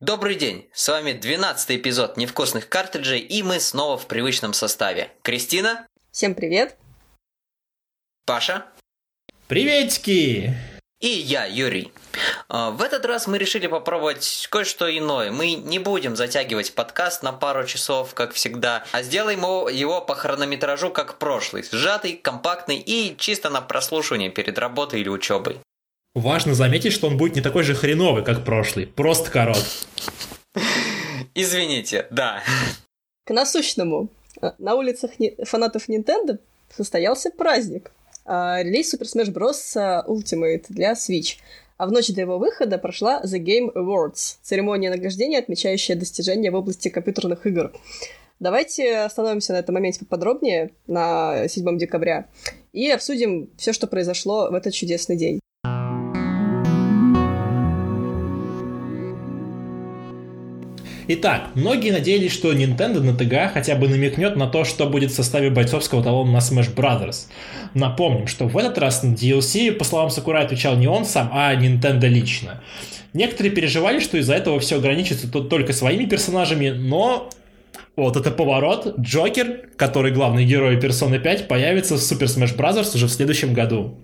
Добрый день, с вами 12 эпизод невкусных картриджей, и мы снова в привычном составе. Кристина. Всем привет. Паша. Приветики. И я, Юрий. А, в этот раз мы решили попробовать кое-что иное. Мы не будем затягивать подкаст на пару часов, как всегда, а сделаем его по хронометражу, как прошлый. Сжатый, компактный и чисто на прослушивание перед работой или учебой. Важно заметить, что он будет не такой же хреновый, как прошлый. Просто корот. Извините, да. К насущному. На улицах фанатов Nintendo состоялся праздник. А, релиз Super Smash Bros. Ultimate для Switch. А в ночь до его выхода прошла The Game Awards, церемония награждения, отмечающая достижения в области компьютерных игр. Давайте остановимся на этом моменте поподробнее на 7 декабря и обсудим все, что произошло в этот чудесный день. Итак, многие надеялись, что Nintendo на ТГА хотя бы намекнет на то, что будет в составе бойцовского талона на Smash Brothers. Напомним, что в этот раз на DLC, по словам Сакурай, отвечал не он сам, а Nintendo лично. Некоторые переживали, что из-за этого все ограничится только своими персонажами, но вот это поворот. Джокер, который главный герой Persona 5, появится в Super Smash Bros. уже в следующем году.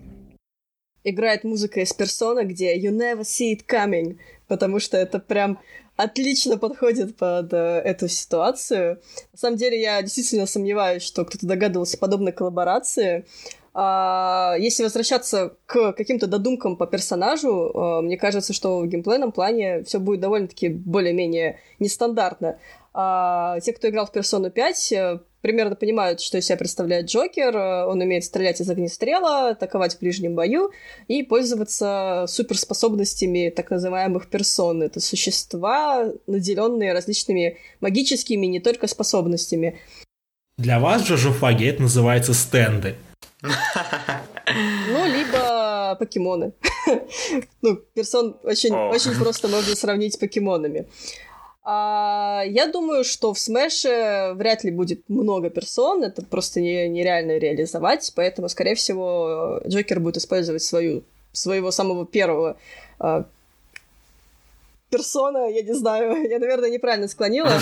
Играет музыка из Persona, где You Never See It Coming, потому что это прям отлично подходит под э, эту ситуацию. На самом деле, я действительно сомневаюсь, что кто-то догадывался подобной коллаборации. А, если возвращаться к каким-то додумкам по персонажу, а, мне кажется, что в геймплейном плане все будет довольно-таки более-менее нестандартно. А, те, кто играл в Persona 5, э, примерно понимают, что из себя представляет Джокер. Э, он умеет стрелять из огнестрела, атаковать в ближнем бою и пользоваться суперспособностями так называемых персон. Это существа, наделенные различными магическими не только способностями. Для вас же жуфаги это называется стенды. Ну, либо покемоны. Ну, персон очень, очень просто можно сравнить с покемонами. А, я думаю, что в Смэше вряд ли будет много персон, это просто не, нереально реализовать, поэтому, скорее всего, Джокер будет использовать свою, своего самого первого а, персона, я не знаю, я, наверное, неправильно склонила.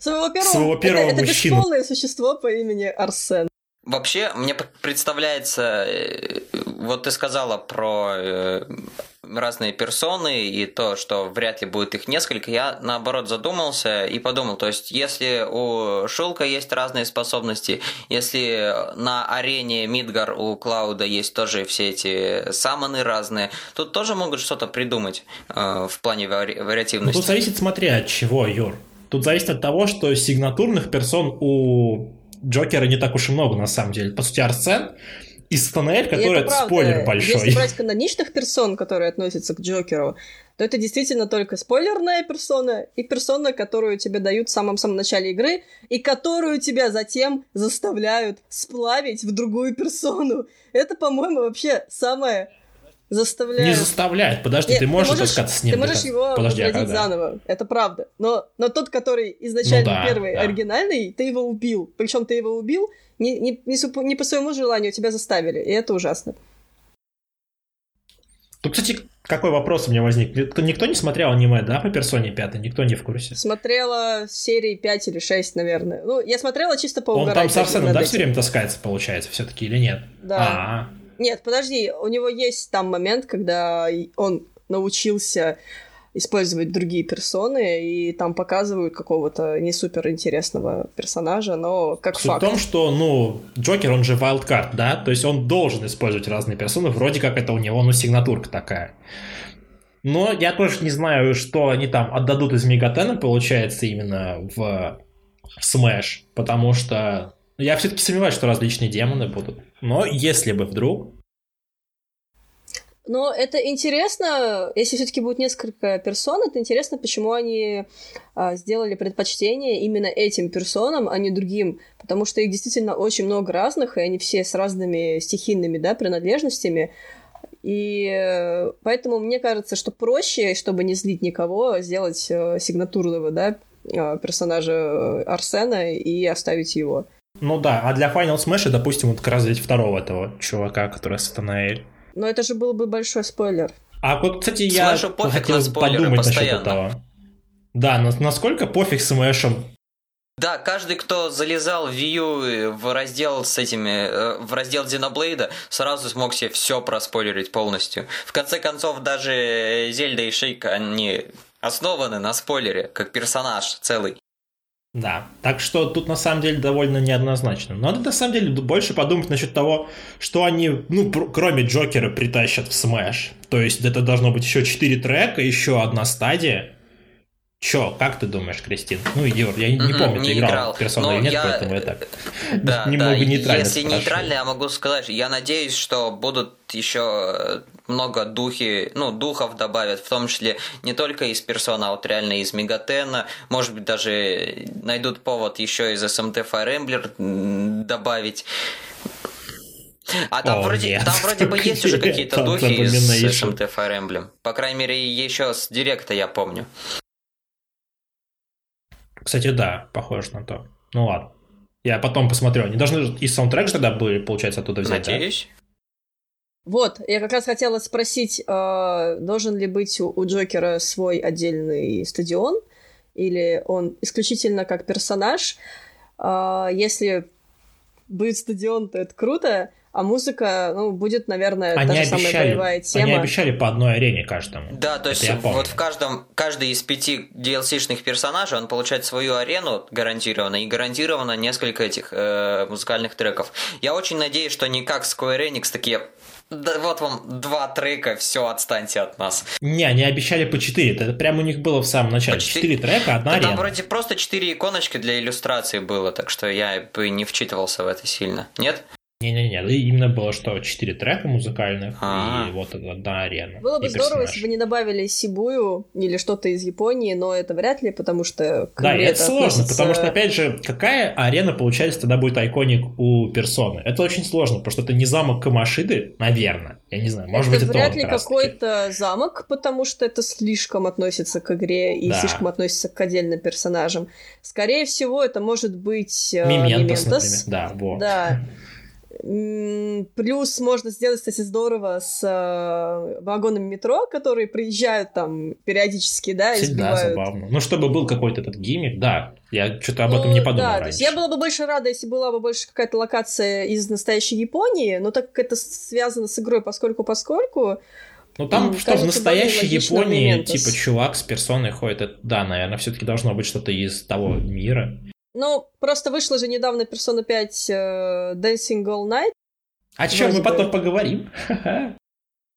Своего первого, Своего первого это, это бесполое существо по имени Арсен. Вообще, мне представляется, э, вот ты сказала про э, разные персоны и то, что вряд ли будет их несколько, я наоборот задумался и подумал, то есть если у Шулка есть разные способности, если на арене Мидгар у Клауда есть тоже все эти самоны разные, тут тоже могут что-то придумать э, в плане вари- вариативности. Ну, тут зависит, смотри, от чего, Юр. Тут зависит от того, что сигнатурных персон у Джокера не так уж и много, на самом деле. По сути, Арсен и Станель, который это, это спойлер большой. Если брать каноничных персон, которые относятся к Джокеру, то это действительно только спойлерная персона и персона, которую тебе дают в самом-самом начале игры, и которую тебя затем заставляют сплавить в другую персону. Это, по-моему, вообще самое заставляют. Не заставляет, подожди, Нет, ты можешь таскаться с ним. Ты можешь его подожди, а заново, это правда. Но, но тот, который изначально ну, да, первый, да. оригинальный, ты его убил. Причем ты его убил не, не, не, не по своему желанию, тебя заставили, и это ужасно. Тут, кстати, какой вопрос у меня возник? Никто не смотрел аниме, да, по персоне 5? Никто не в курсе? Смотрела серии 5 или 6, наверное. Ну, я смотрела чисто по Он там с Арсеном, да, все время таскается, получается, все-таки, или нет? Да. А-а-а. Нет, подожди, у него есть там момент, когда он научился использовать другие персоны, и там показывают какого-то не супер интересного персонажа, но как Суть факт. в том, что, ну, Джокер, он же wildcard, да, то есть он должен использовать разные персоны, вроде как это у него, ну, сигнатурка такая. Но я тоже не знаю, что они там отдадут из Мегатена, получается, именно в Smash, потому что я все-таки сомневаюсь, что различные демоны будут. Но если бы вдруг... Но это интересно, если все-таки будет несколько персон, это интересно, почему они а, сделали предпочтение именно этим персонам, а не другим, потому что их действительно очень много разных, и они все с разными стихийными да, принадлежностями. И э, поэтому мне кажется, что проще, чтобы не злить никого, сделать э, сигнатурного да, э, персонажа Арсена и оставить его. Ну да, а для Final Smash, допустим, вот как раз взять второго этого чувака, который Сатанаэль. Но это же был бы большой спойлер. А вот, кстати, я хотел подумать насчет этого. Да, насколько пофиг Смэшем да, каждый, кто залезал в Wii U в раздел с этими, э, в раздел Xenoblade, сразу смог себе все проспойлерить полностью. В конце концов, даже Зельда и Шейк, они основаны на спойлере, как персонаж целый. Да, так что тут на самом деле довольно неоднозначно. Надо на самом деле больше подумать насчет того, что они, ну, кроме Джокера, притащат в Smash. То есть это должно быть еще 4 трека, еще одна стадия. Чё, как ты думаешь, Кристин? Ну, Юр, я не mm-hmm, помню, не ты играл, играл. в персону или нет, я... поэтому я так да, немного да. нейтрально Если спрашиваю. нейтрально, я могу сказать, я надеюсь, что будут еще много духи, ну, духов добавят, в том числе не только из персона, а вот реально из Мегатена, может быть, даже найдут повод еще из SMT Fire Emblem добавить. А там, О, вроде, нет. там вроде бы есть уже какие-то духи из SMT Fire Emblem. По крайней мере, еще с директа я помню. Кстати, да, похоже на то. Ну ладно. Я потом посмотрю. Они должны и саундтрек же тогда были, получается, оттуда взять, Надеюсь. Да? Вот, я как раз хотела спросить, э, должен ли быть у, у Джокера свой отдельный стадион, или он исключительно как персонаж. Э, если будет стадион, то это круто, а музыка, ну, будет, наверное, они та же обещали, самая боевая тема. Они обещали по одной арене каждому. Да, то есть вот в каждом, каждый из пяти DLC-шных персонажей, он получает свою арену гарантированно, и гарантированно несколько этих э, музыкальных треков. Я очень надеюсь, что не как Square Enix такие да, вот вам два трека, все, отстаньте от нас. Не, они обещали по четыре. Это прямо у них было в самом начале. Четыре трека, одна да, арена. Там вроде просто четыре иконочки для иллюстрации было, так что я бы не вчитывался в это сильно. Нет? Не-не-не, именно было, что четыре трека музыкальных А-а-а. и вот одна арена. Было бы здорово, если бы не добавили Сибую или что-то из Японии, но это вряд ли, потому что... Да, это, это сложно, относится... потому что, опять же, какая арена, получается, тогда будет айконик у персоны? Это очень сложно, потому что это не замок Камашиды, наверное. Я не знаю, может это быть, это вряд ли какой-то замок, потому что это слишком относится к игре и да. слишком относится к отдельным персонажам. Скорее всего, это может быть... Миментос, например. Да, вот. Да. Плюс можно сделать, кстати, здорово с э, вагонами метро, которые приезжают там периодически, да, и Всегда сбивают. забавно. Ну, чтобы был какой-то этот гиммик, да. Я что-то об ну, этом не подумал Да, раньше. то есть я была бы больше рада, если была бы больше какая-то локация из настоящей Японии, но так как это связано с игрой поскольку-поскольку, ну там, что кажется, в настоящей Японии, моментус. типа, чувак с персоной ходит, это, да, наверное, все-таки должно быть что-то из того мира. Ну, просто вышла же недавно Persona 5 э, Dancing All Night. О чем мы потом поговорим?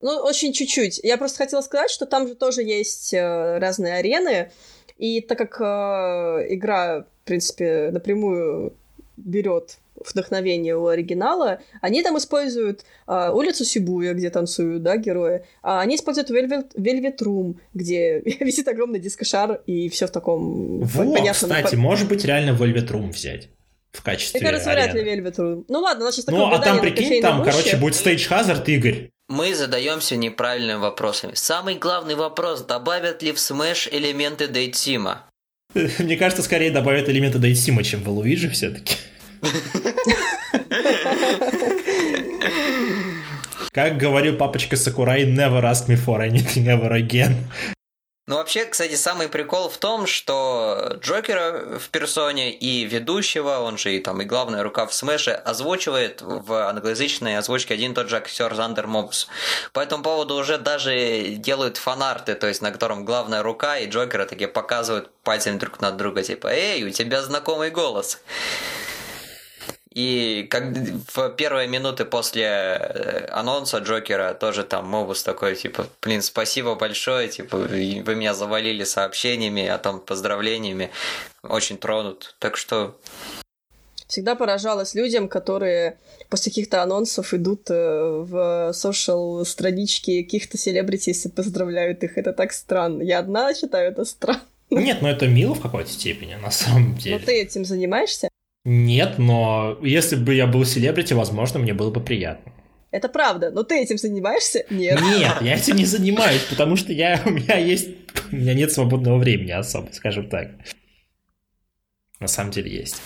Ну, очень чуть-чуть. Я просто хотела сказать, что там же тоже есть э, разные арены, и так как э, игра, в принципе, напрямую берет вдохновение у оригинала, они там используют а, улицу Сибуя, где танцуют, да, герои, а они используют Velvet, Velvet Room, где висит огромный дискошар и все в таком вот, понятном... кстати, может быть реально Velvet Room взять в качестве Мне кажется, вряд ли Velvet Room. Ну ладно, значит, Ну, а там, прикинь, там, короче, будет Stage Hazard, Игорь. Мы задаемся неправильными вопросами. Самый главный вопрос, добавят ли в Smash элементы Дейтсима? Мне кажется, скорее добавят элементы Дейтсима, чем в Луиджи все-таки. Как говорил папочка Сакурай, never ask me for anything ever again. Ну, вообще, кстати, самый прикол в том, что Джокера в Персоне и ведущего, он же и там и главная рука в Смэше, озвучивает в англоязычной озвучке один тот же актер Зандер Мобус. По этому поводу уже даже делают фанарты, то есть на котором главная рука и Джокера такие показывают пальцами друг на друга, типа «Эй, у тебя знакомый голос». И как в первые минуты после э, анонса Джокера тоже там Мобус такой, типа, блин, спасибо большое, типа, вы меня завалили сообщениями, а там поздравлениями. Очень тронут. Так что всегда поражалась людям, которые после каких-то анонсов идут э, в social странички каких-то селебритис и поздравляют их. Это так странно. Я одна считаю это странно. Нет, но это мило в какой-то степени, на самом деле. Но ты этим занимаешься? Нет, но если бы я был селебрити, возможно, мне было бы приятно. Это правда, но ты этим занимаешься? Нет. Нет, я этим не занимаюсь, потому что я, у меня есть, у меня нет свободного времени особо, скажем так. На самом деле есть.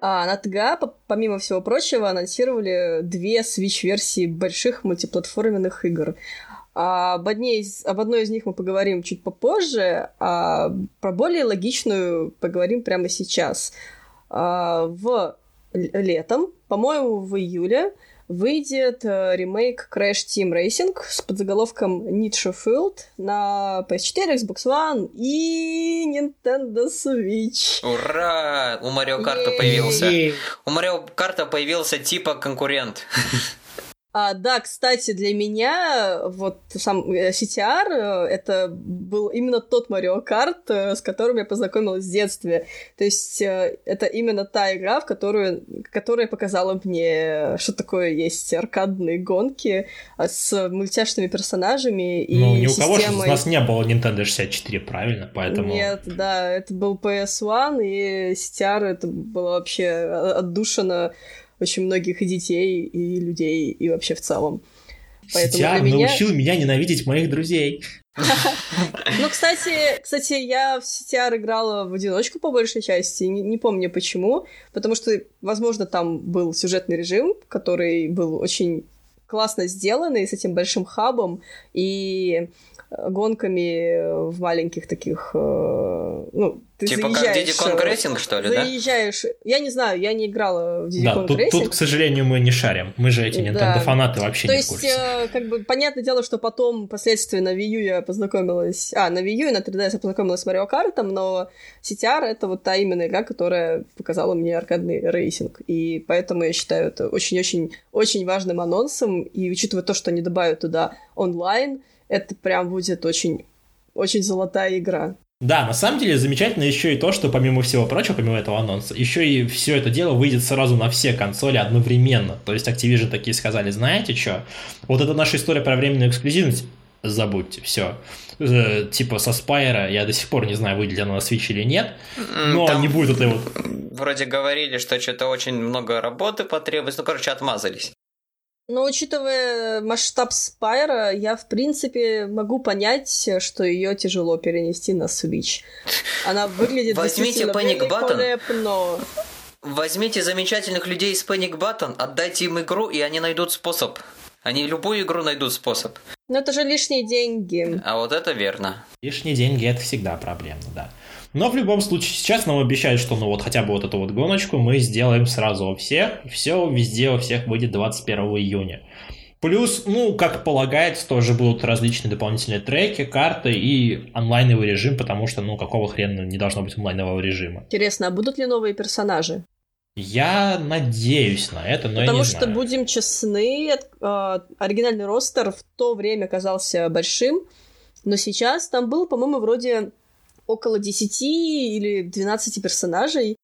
А на ТГА, помимо всего прочего, анонсировали две Switch-версии больших мультиплатформенных игр. А об, одной из, об одной из них мы поговорим чуть попозже, а про более логичную поговорим прямо сейчас. А, в летом, по-моему, в июле, выйдет э, ремейк Crash Team Racing с подзаголовком Need Field на PS4, Xbox One и Nintendo Switch. Ура! У Марио Карта появился. У Марио Карта появился типа конкурент. А, да, кстати, для меня вот сам э, CTR э, это был именно тот Марио Карт, э, с которым я познакомилась в детстве. То есть это именно та игра, в которую, которая показала мне, что такое есть аркадные гонки с мультяшными персонажами и Ну, ни у системой... кого из нас не было Nintendo 64, правильно? Поэтому... Нет, да, это был PS1, и CTR это было вообще отдушено очень многих и детей, и людей, и вообще в целом. Поэтому Сетяр меня... научил меня ненавидеть моих друзей. Ну, кстати, кстати, я в CTR играла в одиночку по большей части, не, не помню почему, потому что, возможно, там был сюжетный режим, который был очень классно сделанный, с этим большим хабом, и гонками в маленьких таких, э, ну, ты типа заезжаешь... как Diddy Kong Racing, что ли, заезжаешь... да? Я не знаю, я не играла в Diddy да, Kong тут, Racing. тут, к сожалению, мы не шарим. Мы же эти Nintendo-фанаты да. вообще То не есть, в курсе. Э, как бы, понятное дело, что потом, впоследствии на Wii U я познакомилась... А, на Wii U и на 3DS я познакомилась с Mario Kart, но CTR — это вот та именно игра, которая показала мне аркадный рейсинг. И поэтому я считаю это очень-очень-очень важным анонсом. И учитывая то, что они добавят туда онлайн, это прям будет очень очень золотая игра. Да, на самом деле замечательно еще и то, что помимо всего прочего, помимо этого анонса, еще и все это дело выйдет сразу на все консоли одновременно. То есть Activision такие сказали, знаете что, вот это наша история про временную эксклюзивность, забудьте, все. Э, типа со Спайра, я до сих пор не знаю, выйдет она на Switch или нет, но Там не будет этой вот... Вроде говорили, что что-то очень много работы потребуется, ну, короче, отмазались. Но учитывая масштаб Спайра, я, в принципе, могу понять, что ее тяжело перенести на Switch. Она выглядит Возьмите Panic Button. Возьмите замечательных людей из Panic Button, отдайте им игру, и они найдут способ. Они любую игру найдут способ. Но это же лишние деньги. А вот это верно. Лишние деньги это всегда проблема, да. Но в любом случае, сейчас нам обещают, что ну вот хотя бы вот эту вот гоночку мы сделаем сразу у всех. Все везде у всех выйдет 21 июня. Плюс, ну, как полагается, тоже будут различные дополнительные треки, карты и онлайновый режим, потому что, ну, какого хрена не должно быть онлайнового режима. Интересно, а будут ли новые персонажи? Я надеюсь на это, но Потому я не что, знаю. будем честны, э, оригинальный ростер в то время казался большим, но сейчас там было, по-моему, вроде около 10 или 12 персонажей.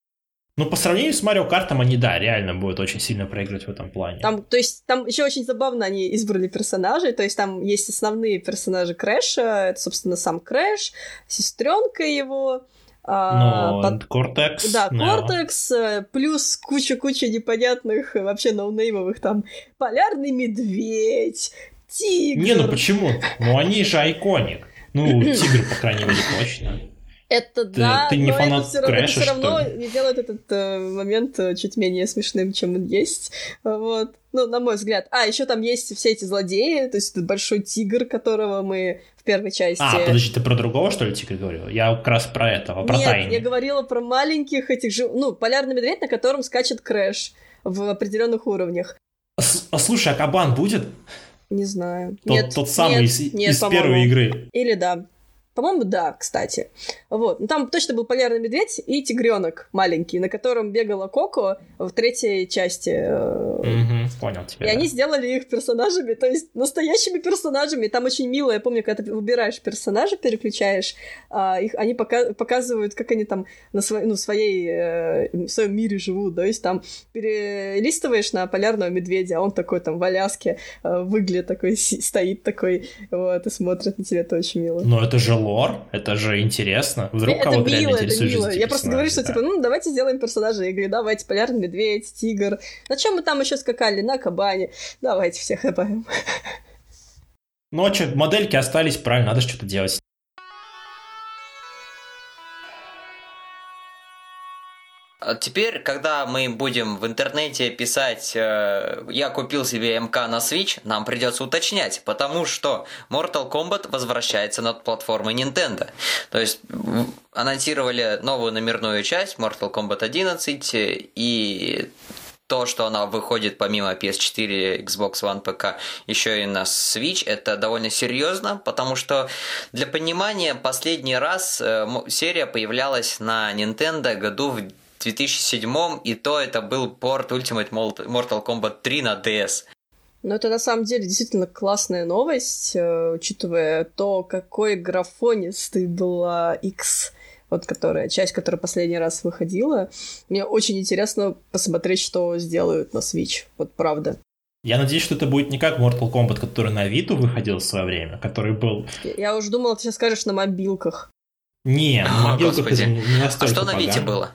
Ну, по сравнению с Марио Картом, они, да, реально будут очень сильно проигрывать в этом плане. Там, то есть, там еще очень забавно они избрали персонажей, то есть, там есть основные персонажи Крэша, это, собственно, сам Крэш, сестренка его, а, ну, под... Кортекс. Да, Кортекс, no. плюс куча-куча непонятных, вообще ноунеймовых, там, Полярный Медведь, Тигр. Не, ну почему? Ну, они же айконик. Ну, Тигр, по крайней мере, точно. Это ты, да, ты не но фанат это все, Крэша, это все равно не делает этот э, момент э, чуть менее смешным, чем он есть. Вот. Ну, на мой взгляд. А, еще там есть все эти злодеи, то есть этот большой тигр, которого мы в первой части... А, подожди, ты про другого, что ли, тигра говорила? Я как раз про этого, про Нет, Тайни. я говорила про маленьких этих же... Ну, полярный медведь, на котором скачет Крэш в определенных уровнях. А, а слушай, а кабан будет? Не знаю. Тот, нет, тот самый нет, из, нет, из первой игры. Или да. По-моему, да, кстати. Вот. Ну, там точно был полярный медведь и тигренок маленький, на котором бегала Коко в третьей части. Угу, понял тебя. И да. они сделали их персонажами, то есть настоящими персонажами. Там очень мило, я помню, когда ты выбираешь персонажа, переключаешь, а, их, они пока показывают, как они там на своей, ну, своей, э, в своем мире живут. То есть там перелистываешь на полярного медведя, а он такой там в Аляске э, выглядит такой, стоит такой, вот, и смотрит на тебя, это очень мило. Но это же лор, это же интересно. Вдруг это кого-то мило, реально это мило. Я просто говорю, что да. типа, ну давайте сделаем персонажа. Я говорю, давайте, полярный медведь, тигр. На чем мы там еще скакали? На кабане. Давайте всех добавим. Но что, модельки остались, правильно, надо что-то делать. Теперь, когда мы будем в интернете писать э, «Я купил себе МК на Switch», нам придется уточнять, потому что Mortal Kombat возвращается над платформой Nintendo. То есть анонсировали новую номерную часть Mortal Kombat 11 и то, что она выходит помимо PS4, Xbox One, ПК, еще и на Switch, это довольно серьезно, потому что для понимания последний раз э, серия появлялась на Nintendo году в 2007, и то это был порт Ultimate Mortal Kombat 3 на DS. Но это на самом деле действительно классная новость, э, учитывая то, какой графонистый была X, вот которая, часть, которая последний раз выходила. Мне очень интересно посмотреть, что сделают на Switch, вот правда. Я надеюсь, что это будет не как Mortal Kombat, который на Vita выходил в свое время, который был... Я- уже думала, ты сейчас скажешь на мобилках. Не, О, на мобилках господи. это не А настолько что на Вите было?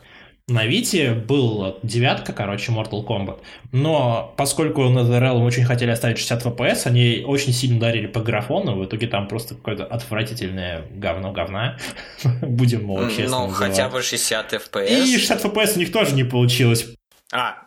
На Вите был девятка, короче, Mortal Kombat. Но поскольку NetherRealm очень хотели оставить 60 FPS, они очень сильно ударили по графону. В итоге там просто какое-то отвратительное говно говна. Будем его честно Ну, хотя бы 60 FPS. И 60 FPS у них тоже не получилось. А,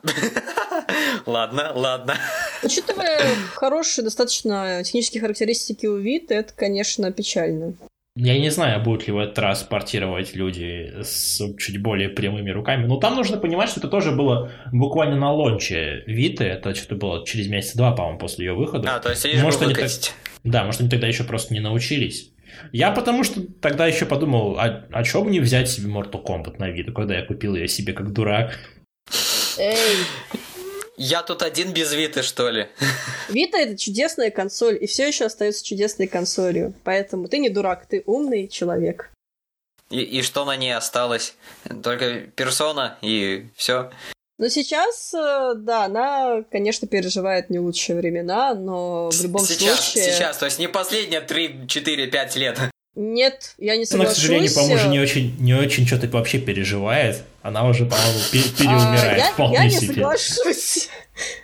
ладно, ладно. Учитывая хорошие достаточно технические характеристики у Vita, это, конечно, печально. Я не знаю, будут ли в этот раз портировать люди с чуть более прямыми руками. Но там нужно понимать, что это тоже было буквально на лонче Виты. Это что-то было через месяца два, по-моему, после ее выхода. А, то есть они Может, они так-. Да, может, они тогда еще просто не научились. Я потому что тогда еще подумал, а, а чё бы не взять себе Mortal Kombat на Vita, когда я купил ее себе как дурак. Эй, Я тут один без Виты, что ли? Vita это чудесная консоль, и все еще остается чудесной консолью. Поэтому ты не дурак, ты умный человек. И, и что на ней осталось? Только персона и все. Но сейчас, э, да, она, конечно, переживает не лучшие времена, но в любом сейчас, случае... сейчас, то есть не последние 3, 4, 5 лет. Нет, я не Она, к соглашусь. сожалению, по-моему, э, не очень, не очень что-то вообще переживает. Она уже, по-моему, пе- переумирает А, я, вполне я не себе. соглашусь.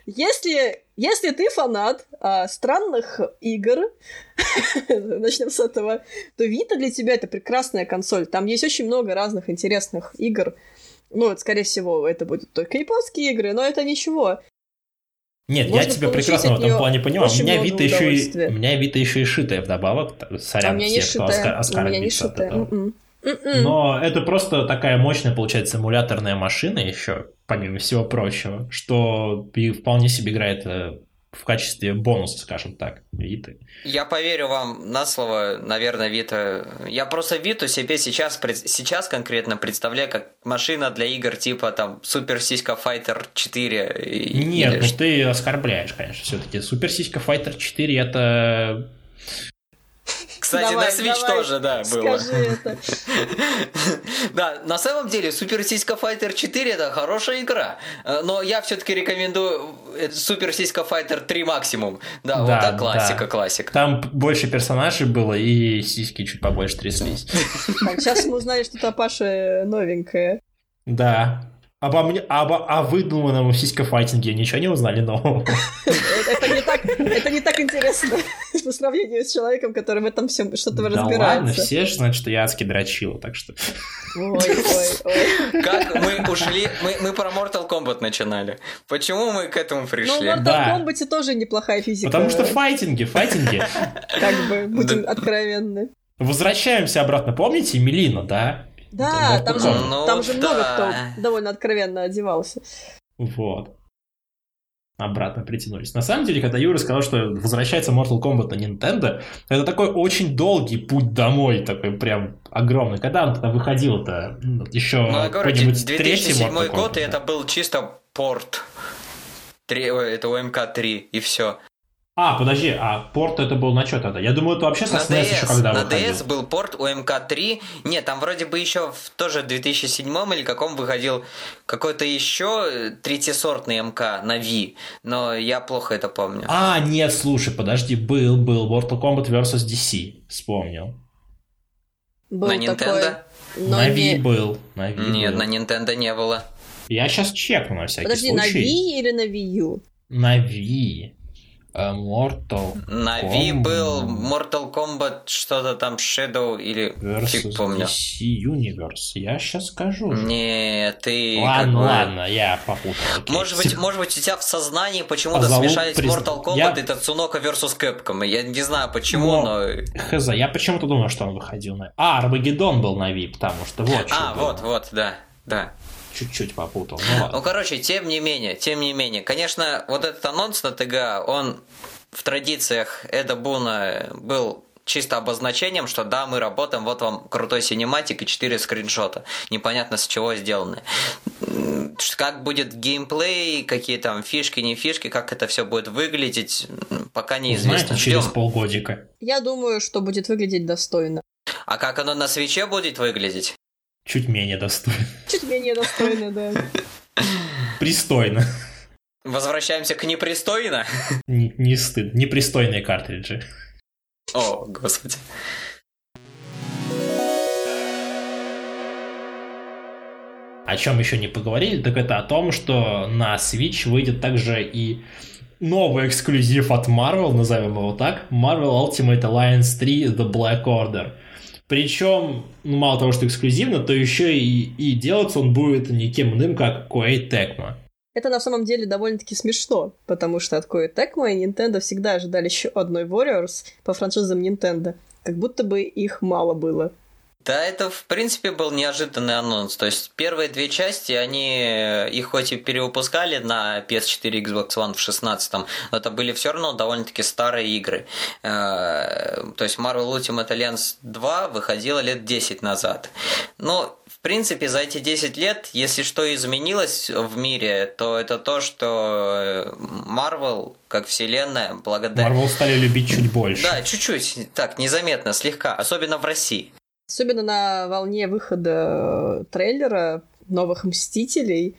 Если, если ты фанат а, странных игр, начнем с этого, то Vita для тебя это прекрасная консоль. Там есть очень много разных интересных игр. Ну, вот, скорее всего, это будут только японские игры, но это ничего. Нет, Можно я тебя прекрасно в этом плане понимаю. У меня Вита еще и у меня Вита еще и шитая вдобавок. Так, а у Сорян меня не всех, кто шитая. оска- У меня не шитая. этого. М-м. М-м. Но это просто такая мощная, получается, эмуляторная машина еще, помимо всего прочего, что вполне себе играет э, в качестве бонуса, скажем так, Виты. Я поверю вам на слово, наверное, Вита. Я просто Виту себе сейчас, сейчас конкретно представляю как машина для игр типа там Супер Сиська Файтер 4. и- Нет, или ну ты оскорбляешь, конечно, все-таки. Супер Сиська Файтер 4 это... Кстати, Давай, на Switch давай, тоже, да, было. Это. Да, на самом деле Супер Сиська Файтер 4 это хорошая игра. Э, Но я все-таки рекомендую э, Супер Сиська Файтер 3 максимум. Да, вот Да, так классика, да. классика. Там больше персонажей было, и сиськи чуть побольше тряслись. Так, сейчас мы узнали, что та Паша новенькая. Да. Обо мне, обо, о выдуманном сиська-файтинге ничего не узнали нового? Это это не так, это не так интересно по сравнению с человеком, который в этом всем что-то Да ладно, разбирается. все же знают, что я адски дрочил, так что... Ой, ой, ой. Как мы ушли, мы, мы про Mortal Kombat начинали. Почему мы к этому Ну, в пришли? Mortal Да. Kombat тоже неплохая физика. Потому что файтинги, файтинги. Как бы, будем Да. откровенны. Возвращаемся обратно. Помните Мелина, да? Да, там же. Ну, там же много да. кто довольно откровенно одевался. Вот. Обратно притянулись. На самом деле, когда Юра сказал, что возвращается Mortal Kombat на Nintendo, это такой очень долгий путь домой, такой прям огромный. Когда он тогда выходил-то? Ну, Еще Ну, какой-нибудь третий 2007 Mortal год, и это был чисто порт. Три, ой, это МК-3, и все. А, подожди, а порт это был на что тогда? Я думаю, это вообще со На SNES еще когда на выходил. DS был порт у МК-3. Нет, там вроде бы еще в тоже 2007 или каком выходил какой-то еще третьесортный МК на V, но я плохо это помню. А, нет, слушай, подожди, был, был Mortal Kombat vs. DC, вспомнил. Был на Nintendo? такой, но на не- Wii был, на Wii Нет, был. на Nintendo не было. Я сейчас чекну на всякий Подожди, на случай. Wii или на Wii U? На Wii. Э, Mortal На Ви был Mortal Kombat что-то там Shadow или фиг помню. DC Universe. Я сейчас скажу. Не, ты... Ладно, бы... ладно, я попутал. Окей. Может быть, может быть, у тебя в сознании почему-то Позову смешались приз... Mortal Kombat я... и Татсунока vs Capcom. Я не знаю почему, но... но... Хз, я почему-то думаю, что он выходил на... А, Армагеддон был на Ви, потому что вот А, вот, было. вот, да, да чуть-чуть попутал. Ну, ладно. ну, короче, тем не менее, тем не менее, конечно, вот этот анонс на ТГ, он в традициях Эда Буна был чисто обозначением, что да, мы работаем, вот вам крутой синематик и 4 скриншота. Непонятно с чего сделаны. Как будет геймплей, какие там фишки, не фишки, как это все будет выглядеть, пока неизвестно. Знаете, через полгодика. Я думаю, что будет выглядеть достойно. А как оно на свече будет выглядеть? Чуть менее достойно. Чуть менее достойно, да. Пристойно. Возвращаемся к непристойно? Не, не стыд. Непристойные картриджи. О, господи. О чем еще не поговорили, так это о том, что на Switch выйдет также и новый эксклюзив от Marvel, назовем его так, Marvel Ultimate Alliance 3 The Black Order. Причем, ну, мало того, что эксклюзивно, то еще и, и делаться он будет никем иным, как Koei Tecmo. Это на самом деле довольно-таки смешно, потому что от Koei Tecmo и Nintendo всегда ожидали еще одной Warriors по франшизам Nintendo. Как будто бы их мало было. Да, это в принципе был неожиданный анонс. То есть первые две части, они э, их хоть и перевыпускали на PS4 Xbox One в 16 но это были все равно довольно-таки старые игры. Э, то есть Marvel Ultimate Alliance 2 выходила лет 10 назад. Но в принципе, за эти 10 лет, если что изменилось в мире, то это то, что Marvel, как вселенная, благодаря... Marvel стали любить чуть больше. Да, чуть-чуть, так, незаметно, слегка, особенно в России. Особенно на волне выхода э, трейлера новых Мстителей,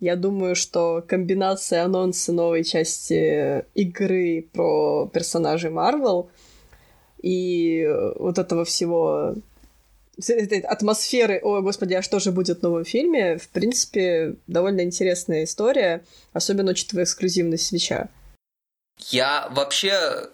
я думаю, что комбинация анонса новой части игры про персонажей Марвел и вот этого всего этой атмосферы, о, господи, а что же будет в новом фильме, в принципе, довольно интересная история, особенно учитывая эксклюзивность свеча. Я вообще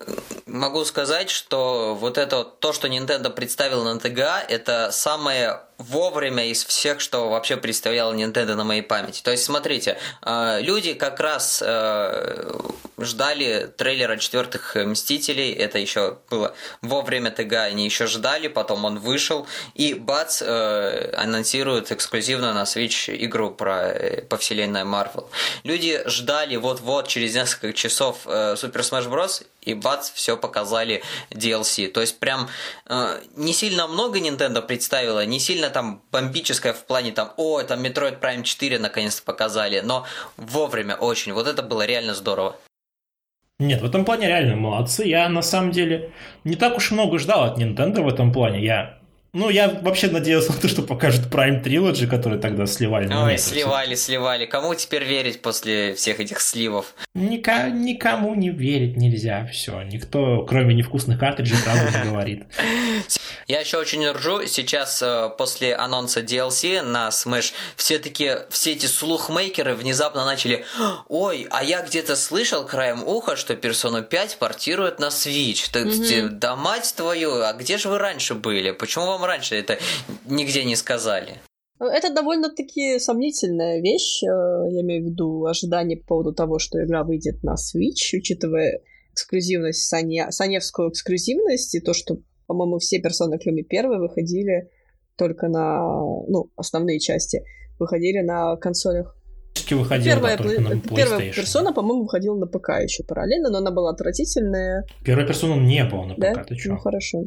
могу сказать, что вот это то, что Nintendo представил на ТГА, это самое вовремя из всех, что вообще представлял Nintendo на моей памяти. То есть, смотрите, э, люди как раз э, ждали трейлера четвертых Мстителей, это еще было вовремя ТГ, они еще ждали, потом он вышел, и бац, э, анонсируют эксклюзивно на Switch игру про, по вселенной Marvel. Люди ждали вот-вот через несколько часов Super Smash Bros и бац, все показали DLC. То есть прям не сильно много Nintendo представила, не сильно там бомбическое в плане там, о, там Metroid Prime 4 наконец-то показали, но вовремя очень. Вот это было реально здорово. Нет, в этом плане реально молодцы. Я на самом деле не так уж много ждал от Nintendo в этом плане. Я ну, я вообще надеялся на то, что покажут Prime Trilogy, который тогда сливали. Ой, сливали, сливали. Кому теперь верить после всех этих сливов? Ника- никому не верить нельзя. Все, никто, кроме невкусных картриджей, правду не говорит. Я еще очень ржу. Сейчас э, после анонса DLC на Smash все таки все эти слухмейкеры внезапно начали Ой, а я где-то слышал краем уха, что Persona 5 портирует на Switch. Да мать твою, а где же вы раньше были? Почему вам раньше это нигде не сказали? Это довольно-таки сомнительная вещь, э, я имею в виду ожидание по поводу того, что игра выйдет на Switch, учитывая эксклюзивность, Саня, саневскую эксклюзивность, и то, что, по-моему, все персоны, кроме первой, выходили только на, ну, основные части, выходили на консолях. Выходила, первая, да, на первая персона, по-моему, выходила на ПК еще параллельно, но она была отвратительная. Первая персона не была на ПК, да? ты что? Ну, хорошо.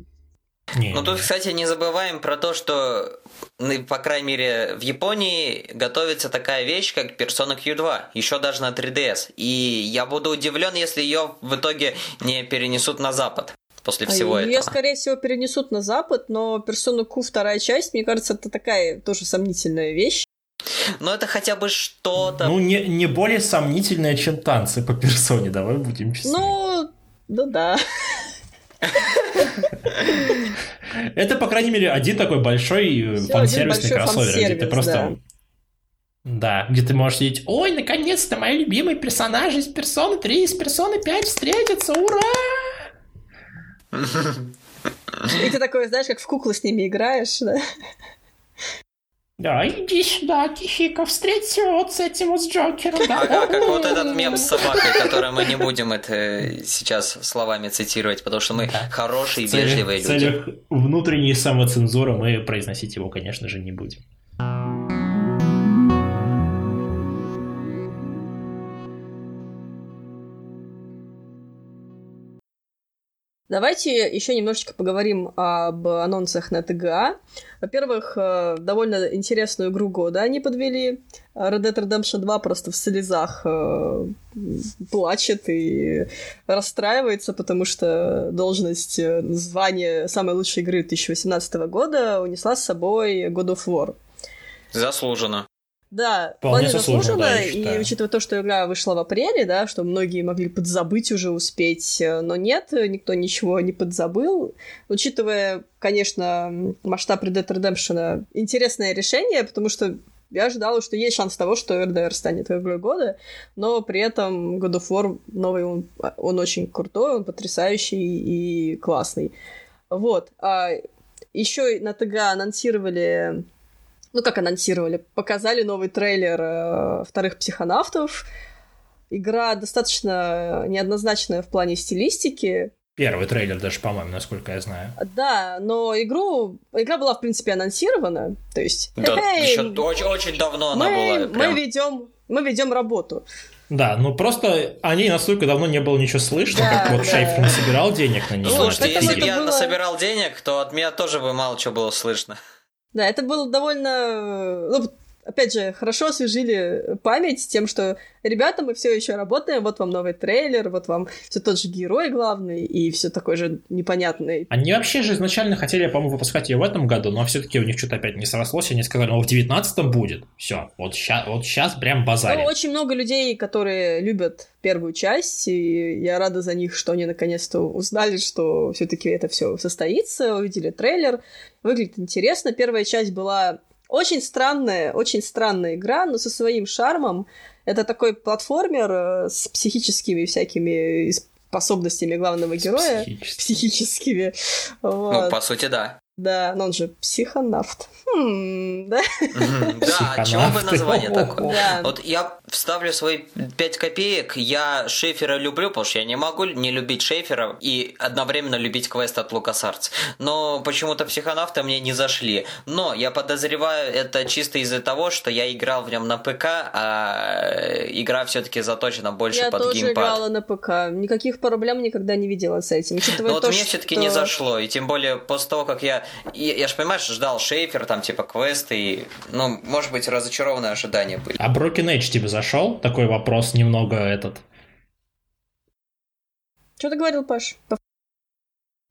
Не, ну тут, кстати, не забываем про то, что, ну, по крайней мере, в Японии готовится такая вещь, как Persona Q2, еще даже на 3DS. И я буду удивлен, если ее в итоге не перенесут на Запад после а всего ее, этого. Ее, скорее всего, перенесут на Запад, но Persona Q вторая часть, мне кажется, это такая тоже сомнительная вещь. Но это хотя бы что-то. Ну, не, не более сомнительное, чем танцы по персоне, давай будем честны. Ну, ну да. Это, по крайней мере, один такой большой э, фан-сервисный кроссовер, где ты просто... Да, где ты можешь видеть, ой, наконец-то мои любимые персонажи из Персоны 3, из Персоны 5 встретятся, ура! И ты такой, знаешь, как в куклы с ними играешь, да? Да, иди сюда, Тихика, встреться вот с этим вот с Джокером. Да? Ага, как вот этот мем с собакой, который мы не будем это сейчас словами цитировать, потому что мы да. хорошие, целях, вежливые люди. В целях внутренней самоцензуры мы произносить его, конечно же, не будем. Давайте еще немножечко поговорим об анонсах на ТГА. Во-первых, э, довольно интересную игру года они подвели. Red Dead Redemption 2 просто в слезах э, плачет и расстраивается, потому что должность э, звания самой лучшей игры 2018 года унесла с собой God of War. Заслуженно. Да, вполне заслуженно, да, и учитывая то, что игра вышла в апреле, да, что многие могли подзабыть уже успеть, э, но нет, никто ничего не подзабыл. Учитывая, конечно, масштаб Red Dead Redemption, интересное решение, потому что я ожидала, что есть шанс того, что RDR станет игрой года, но при этом God of War новый, он, он очень крутой, он потрясающий и классный. Вот. А еще на ТГ анонсировали ну как анонсировали, показали новый трейлер э, вторых психонавтов. Игра достаточно неоднозначная в плане стилистики. Первый трейлер даже, по-моему, насколько я знаю. Да, но игру... Игра была, в принципе, анонсирована. То есть... Да, еще очень, очень давно мы, она была. Прям... Мы ведем мы ведем работу. Да, ну просто о ней настолько давно не было ничего слышно, да, как вот да. Шейфер не собирал денег на нее. Слушайте, если бы я было... насобирал денег, то от меня тоже бы мало чего было слышно. Да, это было довольно... Ну, опять же, хорошо освежили память тем, что ребята, мы все еще работаем, вот вам новый трейлер, вот вам все тот же герой главный и все такой же непонятный. Они вообще же изначально хотели, по-моему, выпускать ее в этом году, но все-таки у них что-то опять не срослось, они сказали, ну в 19-м будет. Все, вот сейчас, вот сейчас прям базарит. Ну, очень много людей, которые любят первую часть, и я рада за них, что они наконец-то узнали, что все-таки это все состоится, увидели трейлер. Выглядит интересно. Первая часть была очень странная, очень странная игра, но со своим шармом. Это такой платформер э, с психическими всякими способностями главного героя. Психическими. Вот. Ну, по сути, да. Да, но он же психонавт. Хм, да? Да, о чем бы название такое? Вот я вставлю свои 5 копеек. Я Шефера люблю, потому что я не могу не любить Шефера и одновременно любить квест от LucasArts. Но почему-то психонавты мне не зашли. Но я подозреваю, это чисто из-за того, что я играл в нем на ПК, а игра все-таки заточена больше я под геймпад. Я тоже играла на ПК. Никаких проблем никогда не видела с этим. Но вот мне все-таки не зашло. И тем более после того, как я я, я же, понимаешь, ждал Шейфер, там, типа, квесты, и, ну, может быть, разочарованные ожидания были. А Broken Age тебе зашел? Такой вопрос немного этот. Что ты говорил, Паш?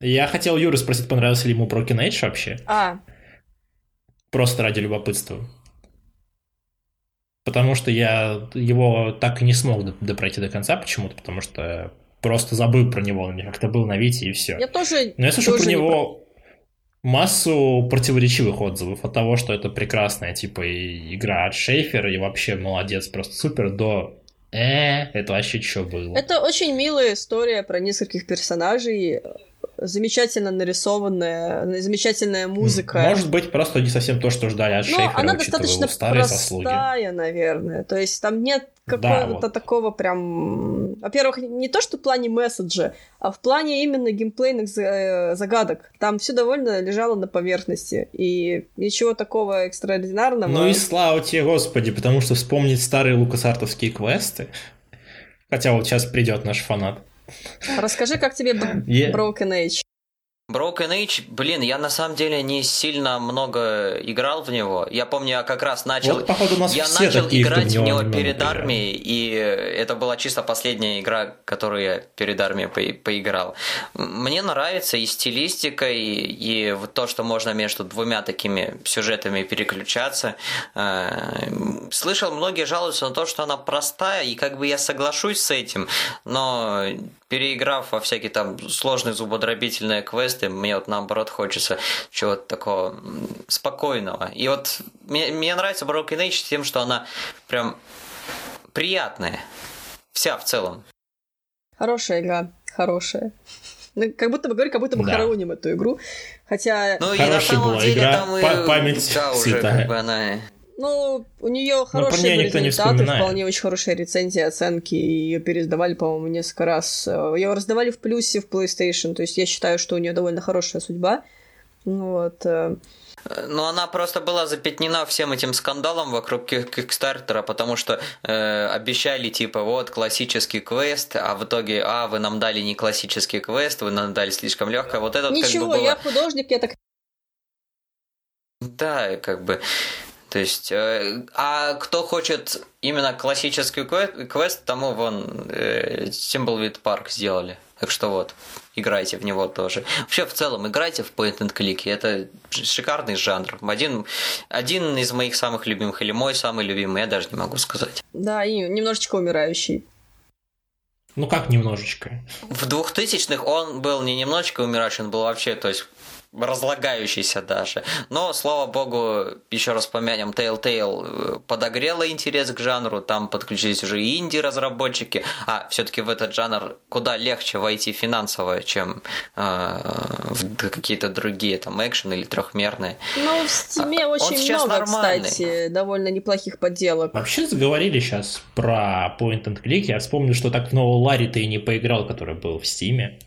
Я хотел Юры спросить, понравился ли ему Broken Age вообще. А. Просто ради любопытства. Потому что я его так и не смог допройти до конца почему-то, потому что просто забыл про него, он мне как-то был на Вите и все. Я тоже. Но я слышу про него массу противоречивых отзывов от того, что это прекрасная типа игра от Шейфера и вообще молодец, просто супер, до э, это вообще что было? Это очень милая история про нескольких персонажей, замечательно нарисованная, замечательная музыка. Может быть, просто не совсем то, что ждали от Но Шейфера, она достаточно старые простая, заслуги. наверное. То есть там нет какого-то да, вот. такого прям... Во-первых, не то, что в плане месседжа, а в плане именно геймплейных э, загадок. Там все довольно лежало на поверхности, и ничего такого экстраординарного... Ну и слава тебе, Господи, потому что вспомнить старые лукасартовские квесты, хотя вот сейчас придет наш фанат. Расскажи, как тебе Broken Age? Broken Age, блин, я на самом деле не сильно много играл в него. Я помню, я как раз начал... Вот, походу, у нас я все начал такие, играть в него перед играли. армией, и это была чисто последняя игра, которую я перед армией по поиграл. Мне нравится и стилистика, и, и то, что можно между двумя такими сюжетами переключаться. Э, слышал, многие жалуются на то, что она простая, и как бы я соглашусь с этим, но переиграв во всякие там сложные зубодробительные квесты, мне вот наоборот хочется чего-то такого спокойного. И вот мне, мне нравится Broken Age тем, что она прям приятная. Вся в целом. Хорошая игра, хорошая. Ну, как будто бы говорю, как будто мы да. хороним эту игру. Хотя. Ну, и на самом была деле игра, там и. Память да, уже как бы она. Ну, у нее хорошие были результаты, вполне очень хорошие рецензии, оценки. Ее пересдавали, по-моему, несколько раз. Ее раздавали в плюсе в PlayStation. То есть я считаю, что у нее довольно хорошая судьба. Вот. Э, ну, она просто была запятнена всем этим скандалом вокруг Кикстартера, потому что э, обещали, типа, вот, классический квест, а в итоге, а, вы нам дали не классический квест, вы нам дали слишком легкое. Вот это Ничего, как бы было... я художник, я так... Да, как бы... То есть, э, а кто хочет именно классический квест, квест тому вон э, Thimbleweed Park сделали. Так что вот, играйте в него тоже. Вообще, в целом, играйте в point and click. Это шикарный жанр. Один, один из моих самых любимых, или мой самый любимый, я даже не могу сказать. Да, и немножечко умирающий. Ну как немножечко? В двухтысячных он был не немножечко умирающий, он был вообще, то есть разлагающийся даже. Но, слава богу, еще раз помянем, Telltale э, подогрела интерес к жанру, там подключились уже и инди-разработчики, а все-таки в этот жанр куда легче войти финансово, чем э, в какие-то другие, там, экшен или трехмерные. Ну, в Стиме а, очень много, нормальный. кстати, довольно неплохих подделок. Вообще заговорили сейчас про Point and Click, я вспомнил, что так в нового Ларри ты и не поиграл, который был в Стиме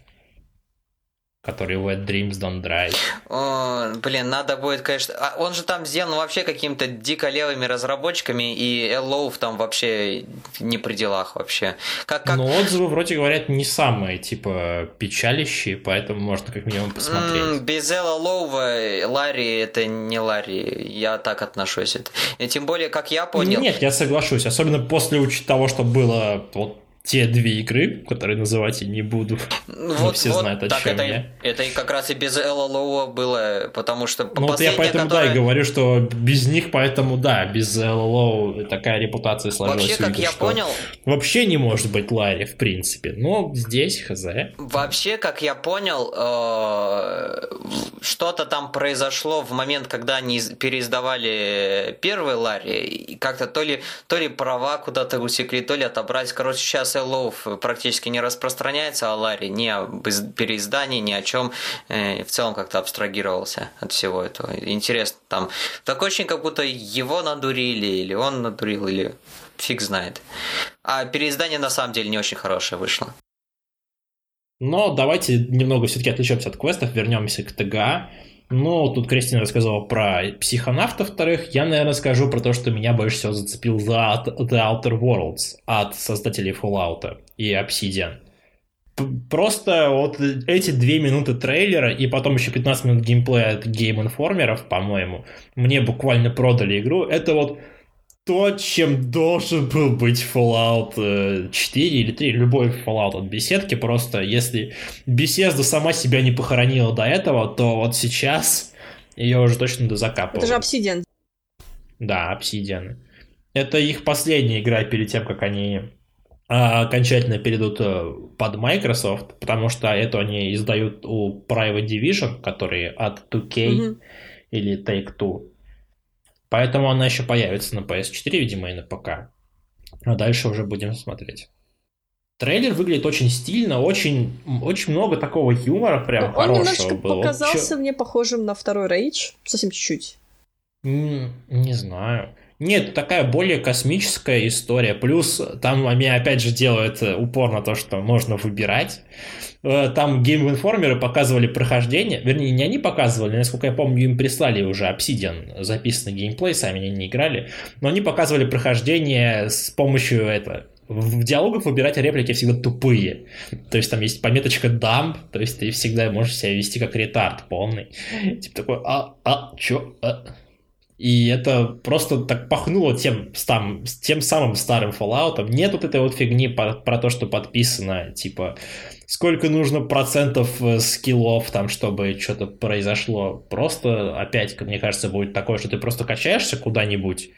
который Wet Dreams Don't Dry. О, блин, надо будет, конечно... А он же там сделан вообще какими-то дико левыми разработчиками, и Эллоув там вообще не при делах вообще. Как, как... Но отзывы, вроде говорят, не самые, типа, печалищие, поэтому можно как минимум посмотреть. Mm, без Элла Лоува Ларри это не Ларри, я так отношусь. И тем более, как я понял... Нет, я соглашусь, особенно после того, что было вот те две игры, которые называть я не буду. Ну, вот, все вот, знают, о так чем это, я. Это как раз и без ЛЛО было, потому что Ну вот я поэтому которая... да и говорю, что без них, поэтому да, без ЛЛО такая репутация сложилась. Вообще, как я понял... Вообще не может быть Ларри, в принципе. Но здесь хз. Вообще, как я понял, э, что-то там произошло в момент, когда они переиздавали первый Ларри, и как-то то ли, то ли права куда-то усекли, то ли отобрать. Короче, сейчас Эллоуф практически не распространяется о Ларе, ни о переиздании, ни о чем. Э, в целом как-то абстрагировался от всего этого. Интересно, там так очень как будто его надурили, или он надурил, или фиг знает. А переиздание на самом деле не очень хорошее вышло. Но давайте немного все-таки отвлечемся от квестов, вернемся к ТГА. Ну, тут Кристина рассказала про психонавта вторых. Я, наверное, скажу про то, что меня больше всего зацепил The, The Outer Worlds от создателей Fallout и Obsidian. Просто вот эти две минуты трейлера и потом еще 15 минут геймплея от Game Informerов, по-моему, мне буквально продали игру. Это вот то, чем должен был быть Fallout 4 э, или 3, любой Fallout от беседки, просто если беседа сама себя не похоронила до этого, то вот сейчас ее уже точно дозакапывают. Это же Obsidian. Да, Obsidian. Это их последняя игра перед тем, как они а, окончательно перейдут э, под Microsoft, потому что эту они издают у Private Division, которые от 2K mm-hmm. или Take-Two. Поэтому она еще появится на PS4, видимо, и на ПК. А дальше уже будем смотреть. Трейлер выглядит очень стильно, очень, очень много такого юмора прям Он хорошего немножечко было. показался вот, мне похожим на второй Рейдж, совсем чуть-чуть. Не, не знаю. Нет, такая более космическая история. Плюс там они опять же делают упор на то, что можно выбирать. Э, там Game Informer показывали прохождение, вернее, не они показывали, насколько я помню, им прислали уже Obsidian записанный геймплей, сами они не играли, но они показывали прохождение с помощью этого, в диалогах выбирать реплики всегда тупые. То есть там есть пометочка dump, то есть ты всегда можешь себя вести как ретард полный. Типа такой, а, а, чё, а? И это просто так пахнуло тем, там, тем самым старым Fallout. Нет вот этой вот фигни про, про то, что подписано, типа, сколько нужно процентов э, скиллов, там, чтобы что-то произошло. Просто, опять, мне кажется, будет такое, что ты просто качаешься куда-нибудь,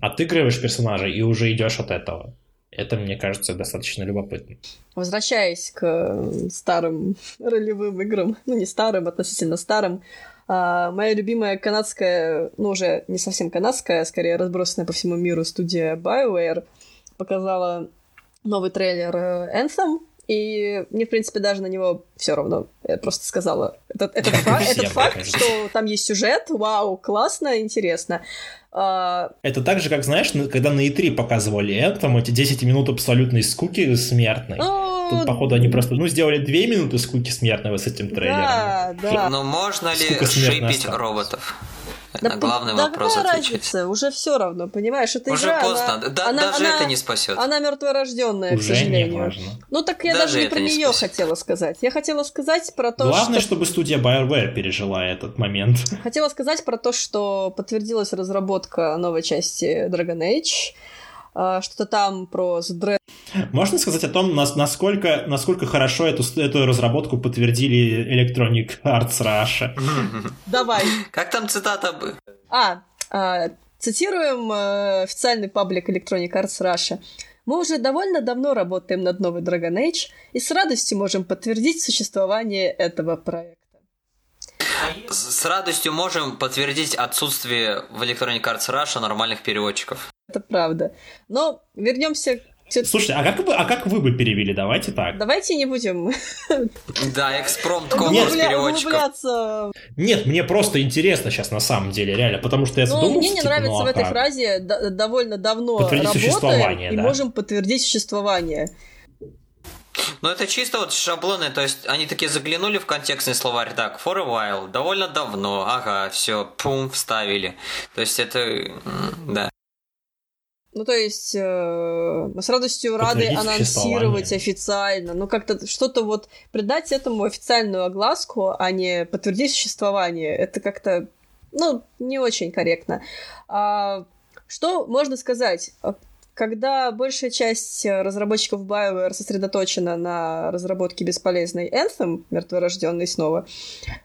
отыгрываешь персонажа и уже идешь от этого. Это, мне кажется, достаточно любопытно. Возвращаясь к старым ролевым играм, ну не старым, относительно старым, а, моя любимая канадская, ну уже не совсем канадская, а скорее разбросанная по всему миру студия BioWare показала новый трейлер э, Anthem, и мне, в принципе, даже на него все равно. Я просто сказала этот, этот, факт, этот факт, что там есть сюжет, вау, классно, интересно. А... Это так же, как, знаешь, когда на E3 показывали Anthem, эти 10 минут абсолютной скуки смертной. Ну, Тут, походу, они просто, ну, сделали две минуты скуки смертного с этим трейлером. Да, да. Но можно ли шипить роботов? Да, главный да вопрос какая разница? Уже все равно, понимаешь? Это Уже игра, поздно. Она, да, она, даже она, это не спасет. Она мертворожденная, к сожалению. Не важно. Ну так я даже, даже не про не нее хотела сказать. Я хотела сказать про то, Главное, что... чтобы студия BioWare пережила этот момент. Хотела сказать про то, что подтвердилась разработка новой части Dragon Age. А, что-то там про The Dread. Можно сказать о том, насколько, насколько хорошо эту, эту разработку подтвердили Electronic Arts Russia? Давай. Как там цитата? А, а цитируем э, официальный паблик Electronic Arts Russia. Мы уже довольно давно работаем над новой Dragon Age и с радостью можем подтвердить существование этого проекта. С радостью можем подтвердить отсутствие в Electronic Arts Russia нормальных переводчиков. Это правда. Но вернемся Слушайте, а как, вы, а как вы бы перевели? Давайте так. Давайте не будем. Да, экспромт конкурс переводчиков. Нет, мне просто интересно сейчас на самом деле, реально, потому что я ну, задумался. Мне не нравится ну, а в этой фразе довольно давно работаем и можем подтвердить существование. Ну, это чисто вот шаблоны, то есть они такие заглянули в контекстный словарь, так, for a while, довольно давно, ага, все, пум, вставили. То есть это, да. Ну, то есть, э, мы с радостью рады анонсировать официально. Ну, как-то что-то вот придать этому официальную огласку, а не подтвердить существование. Это как-то, ну, не очень корректно. А, что можно сказать? Когда большая часть э, разработчиков BioWare сосредоточена на разработке бесполезной Anthem, мертворожденной снова,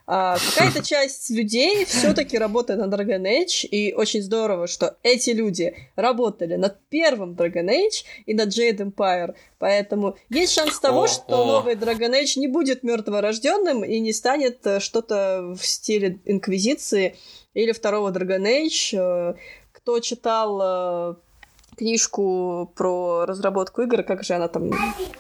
а какая-то часть людей все-таки работает на Dragon Age, и очень здорово, что эти люди работали над первым Dragon Age и над Jade Empire, поэтому есть шанс того, о, что о. новый Dragon Age не будет мертворожденным и не станет э, что-то в стиле Инквизиции или второго Dragon Age. Э, кто читал книжку про разработку игр, как же она там...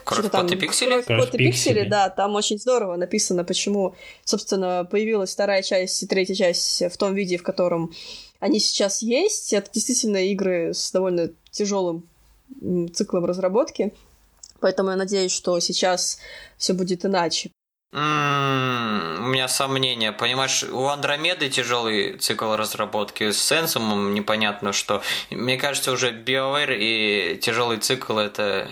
Кровь, там... и пиксели? Кровь, и пиксели, да, там очень здорово написано, почему, собственно, появилась вторая часть и третья часть в том виде, в котором они сейчас есть. Это действительно игры с довольно тяжелым циклом разработки. Поэтому я надеюсь, что сейчас все будет иначе у меня сомнения. Понимаешь, у Андромеды тяжелый цикл разработки с сенсумом непонятно что. Мне кажется, уже BioWare и тяжелый цикл это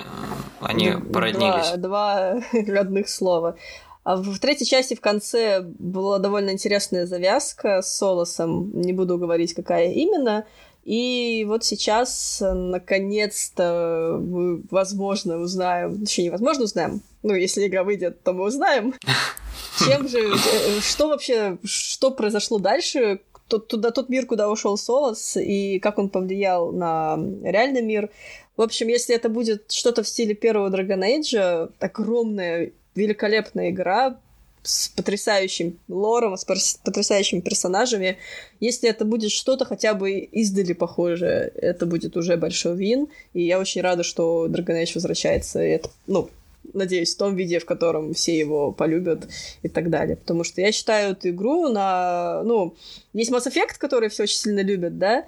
они породнились. Два, два родных слова. А в третьей части в конце была довольно интересная завязка с Солосом. Не буду говорить, какая именно. И вот сейчас, э, наконец-то, мы, возможно, узнаем, точнее, невозможно узнаем, ну, если игра выйдет, то мы узнаем, чем же, э, что вообще, что произошло дальше, тот, туда, тот мир, куда ушел Солос, и как он повлиял на реальный мир. В общем, если это будет что-то в стиле первого Dragon Age, огромная, великолепная игра, с потрясающим лором, с потрясающими персонажами. Если это будет что-то хотя бы издали похожее, это будет уже большой вин. И я очень рада, что Dragon Age возвращается. И это, ну, надеюсь, в том виде, в котором все его полюбят и так далее. Потому что я считаю эту игру на... Ну, есть Mass Effect, который все очень сильно любят, да?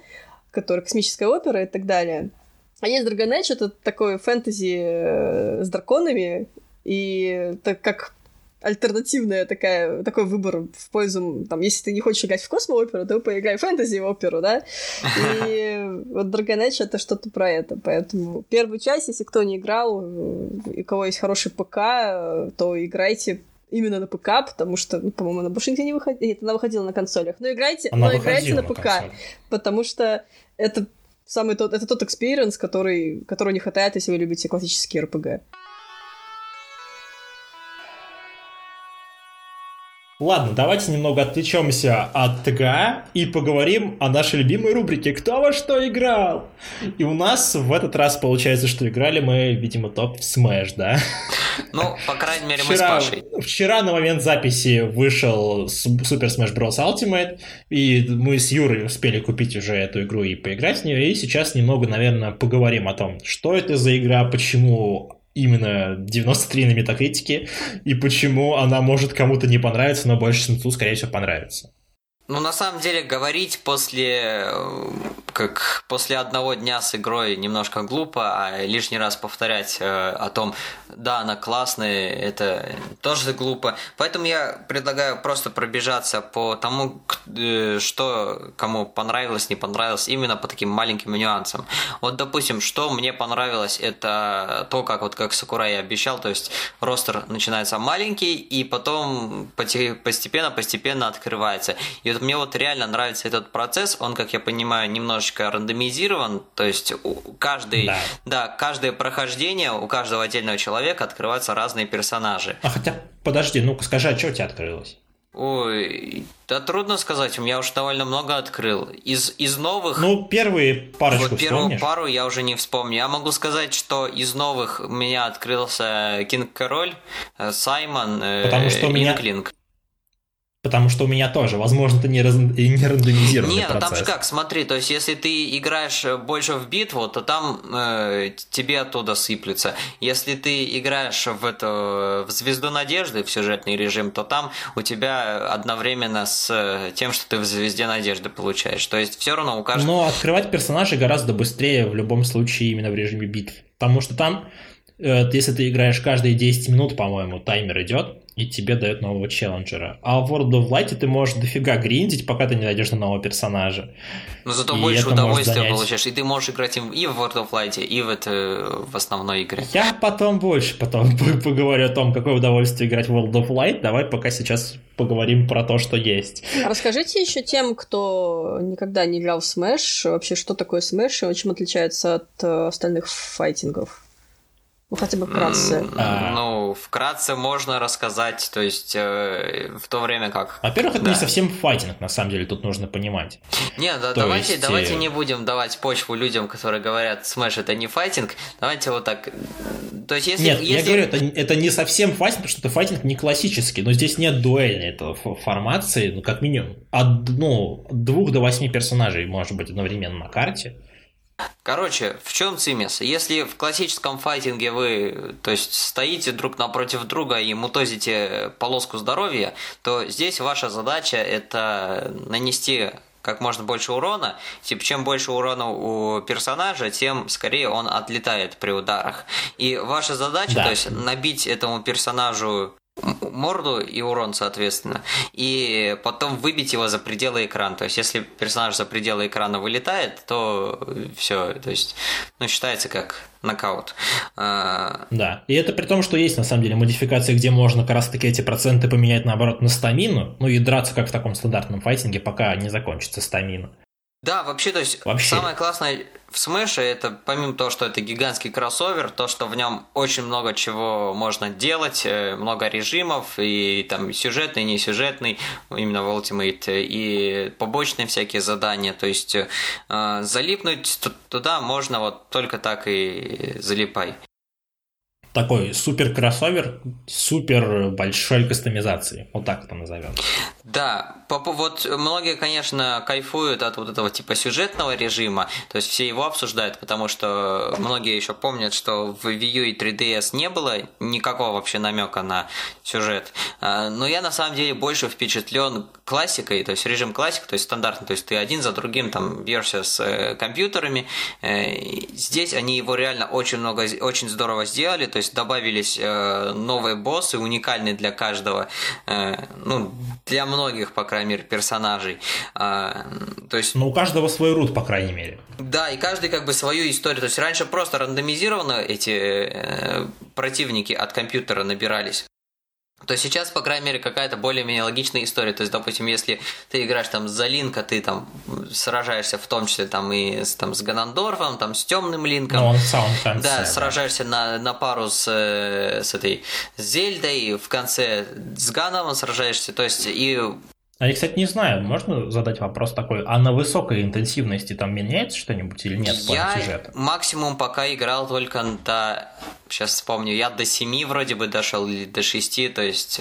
Который космическая опера и так далее. А есть Dragon Age, это такой фэнтези э, с драконами, и так как альтернативная такая, такой выбор в пользу, там, если ты не хочешь играть в космо-оперу, то поиграй в фэнтези-оперу, да? И вот Dragon это что-то про это, поэтому первую часть, если кто не играл, и у кого есть хороший ПК, то играйте именно на ПК, потому что, ну, по-моему, она больше нигде не выходила. Нет, она выходила на консолях. Но играйте, она но играйте на ПК, на потому что это самый тот, это тот experience, который, которого не хватает, если вы любите классические RPG. Ладно, давайте немного отвлечемся от TGA и поговорим о нашей любимой рубрике «Кто во что играл?». И у нас в этот раз получается, что играли мы, видимо, топ в Smash, да? Ну, по крайней мере, вчера, мы с Пашей. Вчера на момент записи вышел Super Smash Bros. Ultimate, и мы с Юрой успели купить уже эту игру и поиграть в нее, и сейчас немного, наверное, поговорим о том, что это за игра, почему именно 93 на метакритике, и почему она может кому-то не понравиться, но большинству, скорее всего, понравится. Ну, на самом деле, говорить после, э, как после одного дня с игрой немножко глупо, а лишний раз повторять э, о том, да, она классная, это тоже глупо. Поэтому я предлагаю просто пробежаться по тому, э, что кому понравилось, не понравилось, именно по таким маленьким нюансам. Вот, допустим, что мне понравилось, это то, как вот как Сакурай обещал, то есть ростер начинается маленький, и потом постепенно-постепенно открывается. И мне вот реально нравится этот процесс, он, как я понимаю, немножечко рандомизирован, то есть каждый, да. да, каждое прохождение у каждого отдельного человека открываются разные персонажи. А хотя, подожди, ну-ка скажи, а что у тебя открылось? Ой, да трудно сказать, у меня уже довольно много открыл. Из, из новых... Ну, первые парочку вот первую вспомнишь? пару я уже не вспомню. Я могу сказать, что из новых у меня открылся Кинг Король, э, Саймон, э, Потому что у меня... Инклинг. Потому что у меня тоже, возможно, это не, раз... не рандомизированный Нет, процесс. там же как, смотри, то есть если ты играешь больше в битву, то там э, тебе оттуда сыплется. Если ты играешь в эту в Звезду Надежды, в сюжетный режим, то там у тебя одновременно с тем, что ты в Звезде Надежды получаешь. То есть все равно у каждого... Но открывать персонажей гораздо быстрее в любом случае именно в режиме битв. Потому что там, э, если ты играешь каждые 10 минут, по-моему, таймер идет, и тебе дает нового челленджера. А в World of Light ты можешь дофига гриндить, пока ты не найдешь на нового персонажа. Но зато и больше удовольствия занять... получаешь. И ты можешь играть и в World of Light, и в, это, в основной игре. Я потом больше потом поговорю о том, какое удовольствие играть в World of Light. Давай пока сейчас поговорим про то, что есть. Расскажите еще тем, кто никогда не играл в Smash, вообще, что такое Smash и чем отличается от э, остальных файтингов. Ну, хотя бы вкратце. А... Ну, вкратце можно рассказать, то есть э, в то время как... Во-первых, это да. не совсем файтинг, на самом деле, тут нужно понимать. Не, да, давайте, есть... давайте э, не будем давать почву людям, которые говорят, Smash это не файтинг, давайте вот так... То есть если... Нет, если... я говорю, это, это не совсем файтинг, потому что это файтинг не классический, но здесь нет дуэльной этого формации, ну, как минимум, от ну, двух до восьми персонажей может быть одновременно на карте. Короче, в чем цимис? Если в классическом файтинге вы, то есть, стоите друг напротив друга и мутозите полоску здоровья, то здесь ваша задача это нанести как можно больше урона. Типа, чем больше урона у персонажа, тем скорее он отлетает при ударах. И ваша задача, да. то есть, набить этому персонажу морду и урон, соответственно, и потом выбить его за пределы экрана. То есть, если персонаж за пределы экрана вылетает, то все, то есть, ну, считается как нокаут. А, да, и это при том, что есть, на самом деле, модификации, где можно как раз-таки эти проценты поменять, наоборот, на стамину, ну и драться, как в таком стандартном файтинге, пока не закончится стамина. Да, вообще, то есть, вообще. самое классное в Smash это помимо того, что это гигантский кроссовер, то, что в нем очень много чего можно делать, э, много режимов, и там сюжетный, не сюжетный, именно в Ultimate, и побочные всякие задания. То есть э, залипнуть туда можно вот только так и залипай такой супер кроссовер, супер большой кастомизации. Вот так это назовем. Да, вот многие, конечно, кайфуют от вот этого типа сюжетного режима, то есть все его обсуждают, потому что многие еще помнят, что в Wii U и 3DS не было никакого вообще намека на сюжет. А, но я на самом деле больше впечатлен классикой, то есть режим классик, то есть стандартный, то есть ты один за другим там бьешься с э, компьютерами. Э, здесь они его реально очень много, очень здорово сделали, то есть добавились э, новые боссы, уникальные для каждого, ну, для многих, по крайней мере, персонажей. А, то есть... Но у каждого свой рут, по крайней мере. Да, и каждый как бы свою историю. То есть раньше просто рандомизированно эти э, противники от компьютера набирались. То сейчас, по крайней мере, какая-то более-менее логичная история. То есть, допустим, если ты играешь там за Линка, ты там сражаешься в том числе там и с, там, с Ганандорфом, там с темным Линком. Ну, он сам в конце, да, да. сражаешься на, на пару с, э, с этой с Зельдой, в конце с Ганом сражаешься. То есть, и а я, кстати, не знаю, можно задать вопрос такой, а на высокой интенсивности там меняется что-нибудь или нет в я сюжета? максимум пока играл только до... Сейчас вспомню, я до 7 вроде бы дошел или до 6, то есть...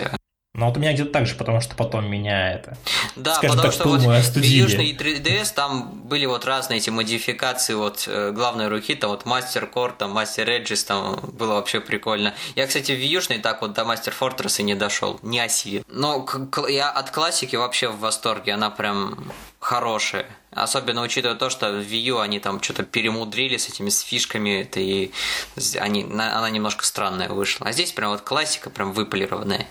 Ну вот у меня где-то так же, потому что потом меня это... Да, скажем потому так, что вот пыльную в остудили. Южный 3DS там были вот разные эти модификации вот э, главной руки, там вот Мастер Кор, там Мастер Эджис, там было вообще прикольно. Я, кстати, в Южный так вот до Мастер Фортресса не дошел, не осилил. Но я от классики вообще в восторге, она прям хорошая. Особенно учитывая то, что в Wii U они там что-то перемудрили с этими с фишками, это и они, на- она немножко странная вышла. А здесь прям вот классика, прям выполированная.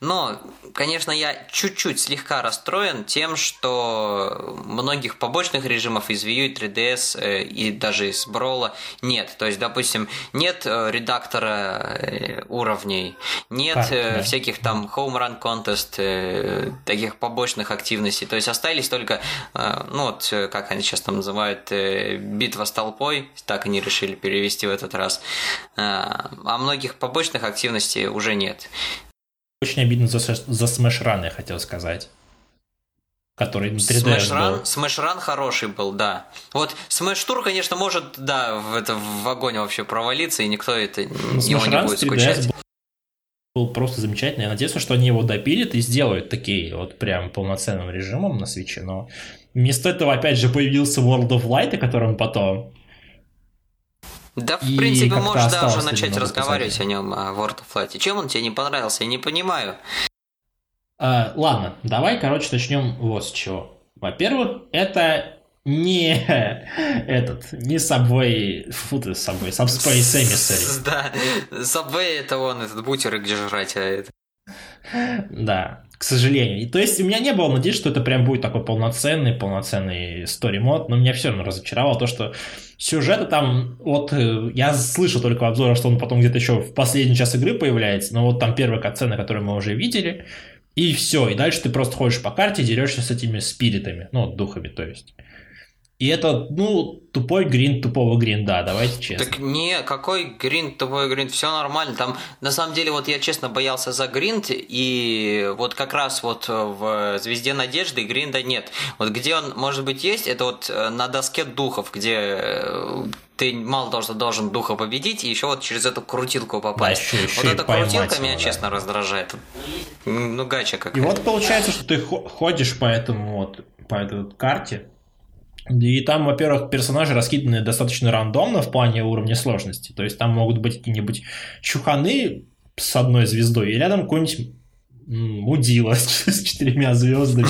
Но, конечно, я чуть-чуть слегка расстроен тем, что многих побочных режимов из Wii U и 3DS э, и даже из Брола нет. То есть, допустим, нет э, редактора э, уровней, нет э, да. всяких там home run contest, таких побочных активностей. То есть остались только, ну вот, э, как они сейчас там называют, э, битва с толпой, так они решили перевести в этот раз. Э, А многих побочных активностей уже нет. Очень обидно за, за Run, я хотел сказать. Который на 3DS Smash был. Run хороший был, да. Вот Tour, конечно, может, да, в, это, в огонь вообще провалиться, и никто это, Ну, его не будет с 3DS скучать. был, был просто замечательный. Я надеюсь, что они его допилят и сделают такие вот прям полноценным режимом на свече, но вместо этого опять же появился World of Light, о котором потом. Да, в И принципе, можешь осталось даже начать разговаривать писателей. о нем, о World of Light. Чем он тебе не понравился, я не понимаю. А, ладно, давай, короче, начнем вот с чего. Во-первых, это не этот, не Subway, фу ты, Subway, Subspace Emissary. Да, Subway это он, этот бутер, где жрать, а это... Да, к сожалению. И, то есть у меня не было надежды, что это прям будет такой полноценный, полноценный story мод, но меня все равно разочаровало то, что сюжета там, вот э, я слышал только в обзорах, что он потом где-то еще в последний час игры появляется, но вот там первая катсцена, которую мы уже видели, и все, и дальше ты просто ходишь по карте, дерешься с этими спиритами, ну, духами, то есть. И это, ну, тупой гринд тупого гринда, давайте честно. Так не, какой гринд, тупой гринд, все нормально. Там, на самом деле, вот я честно боялся за гринд, и вот как раз вот в Звезде Надежды гринда нет. Вот где он, может быть, есть, это вот э, на доске духов, где э, ты мало того, что должен духа победить, и еще вот через эту крутилку попасть. еще- еще вот и эта крутилка меня, его, да. честно, раздражает. Ну, гача И какая-то. вот получается, что ты хо- ходишь по этому вот, по этой вот карте, и там, во-первых, персонажи раскиданы достаточно рандомно в плане уровня сложности. То есть там могут быть какие-нибудь чуханы с одной звездой, и рядом какой-нибудь мудила с четырьмя звездами.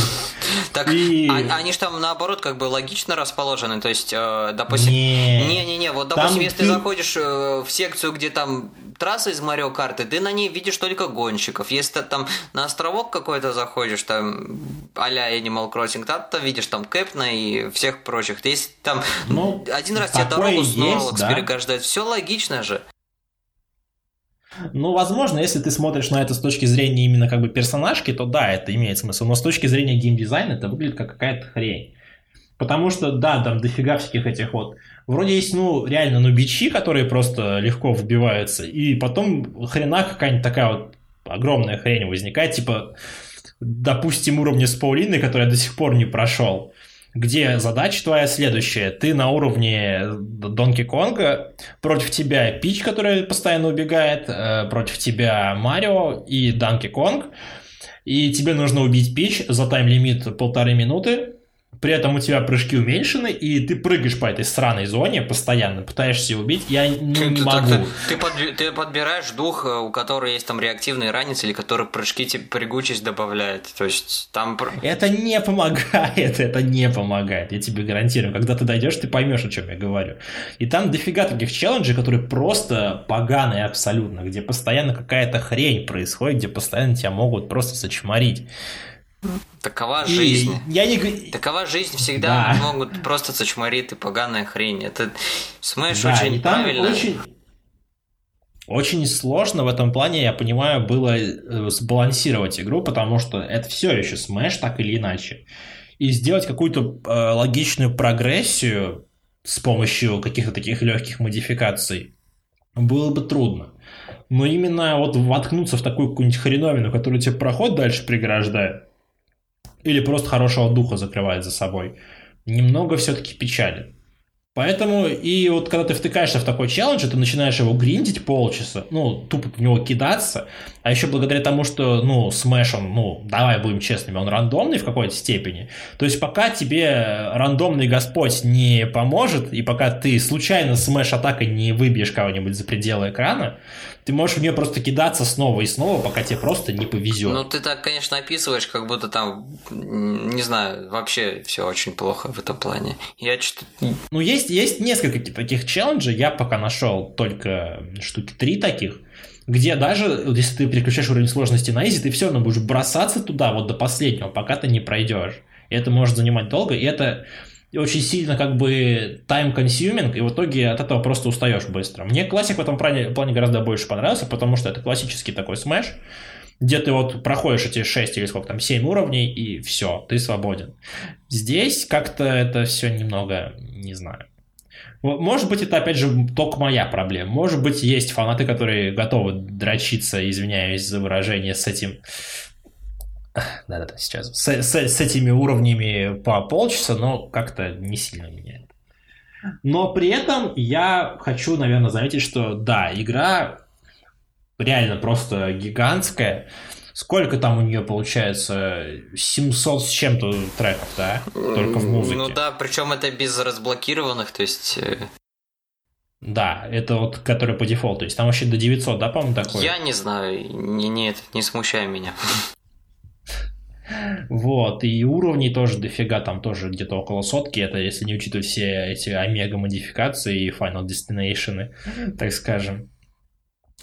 Так, И- а- они же там, наоборот, как бы логично расположены. То есть, э, допустим, Не. Не-не-не, вот, Там допустим, если ты ты- заходишь э, в секцию, где там трасса из Марио Карты, ты на ней видишь только гонщиков. Если ты там на островок какой-то заходишь, там а-ля Animal Crossing, там ты видишь там Кэпна и всех прочих. Если там Ну, один раз тебе дорогу Snorlax да. переграждает, все логично же. Ну, возможно, если ты смотришь на это с точки зрения именно как бы персонажки, то да, это имеет смысл. Но с точки зрения геймдизайна это выглядит как какая-то хрень. Потому что, да, там дофига всяких этих вот... Вроде есть, ну, реально нубичи, которые просто легко вбиваются, и потом хрена какая-нибудь такая вот огромная хрень возникает, типа, допустим, уровня с Паулиной, который я до сих пор не прошел, где задача твоя следующая. Ты на уровне Донки Конга, против тебя Пич, которая постоянно убегает, э, против тебя Марио и Данки Конг, и тебе нужно убить Пич за тайм-лимит полторы минуты, при этом у тебя прыжки уменьшены, и ты прыгаешь по этой сраной зоне постоянно, пытаешься убить. Я ну, Ты- не ты, могу. ты подби- ты подбираешь дух, э, у которого есть там реактивный ранец, или который прыжки тебе прыгучесть добавляет. То есть там... Это не помогает, это не помогает, я тебе гарантирую. Когда ты дойдешь, ты поймешь, о чем я говорю. И там дофига таких челленджей, которые просто поганые абсолютно, где постоянно какая-то хрень происходит, где постоянно тебя могут просто сочморить. Такова И жизнь. я не... Такова жизнь всегда Да. могут просто сочморить и поганая хрень. Это Smash Да, очень правильно. очень... очень сложно в этом плане, я понимаю, было э, сбалансировать игру, потому что это все еще Smash, так или иначе. И сделать какую-то э, логичную прогрессию с помощью каких-то таких легких модификаций было бы трудно. Но именно вот воткнуться в такую какую-нибудь хреновину, которая тебе проход дальше преграждает, или просто хорошего духа закрывает за собой, немного все-таки печалит. Поэтому, и вот когда ты втыкаешься в такой челлендж, ты начинаешь его гриндить полчаса, ну, тупо в него кидаться, а еще благодаря тому, что, ну, Smash, он, ну, давай будем честными, он рандомный в какой-то степени, то есть пока тебе рандомный господь не поможет, и пока ты случайно Smash атакой не выбьешь кого-нибудь за пределы экрана, ты можешь в нее просто кидаться снова и снова, пока тебе просто не повезет. Ну, ты так, конечно, описываешь, как будто там, не знаю, вообще все очень плохо в этом плане. Я что Ну, есть, есть несколько таких челленджей, я пока нашел только штуки три таких, где даже, если ты переключаешь уровень сложности на изи, ты все равно будешь бросаться туда вот до последнего, пока ты не пройдешь. И это может занимать долго, и это очень сильно как бы time-consuming, и в итоге от этого просто устаешь быстро. Мне классик в этом плане, гораздо больше понравился, потому что это классический такой смеш, где ты вот проходишь эти 6 или сколько там, 7 уровней, и все, ты свободен. Здесь как-то это все немного, не знаю. Может быть, это, опять же, только моя проблема. Может быть, есть фанаты, которые готовы дрочиться, извиняюсь за выражение, с этим да-да-да, сейчас. С, с, с этими уровнями по полчаса, но как-то не сильно меняет. Но при этом я хочу, наверное, заметить, что да, игра реально просто гигантская. Сколько там у нее получается? 700 с чем-то треков, да? Только в музыке. Ну да, причем это без разблокированных, то есть... Э, да, это вот, который по дефолту. То есть там вообще до 900, да, по-моему, такой? Я не знаю, не, не, не смущай меня. Вот, и уровней тоже дофига, там тоже где-то около сотки, это если не учитывать все эти омега-модификации и Final Destination, так скажем.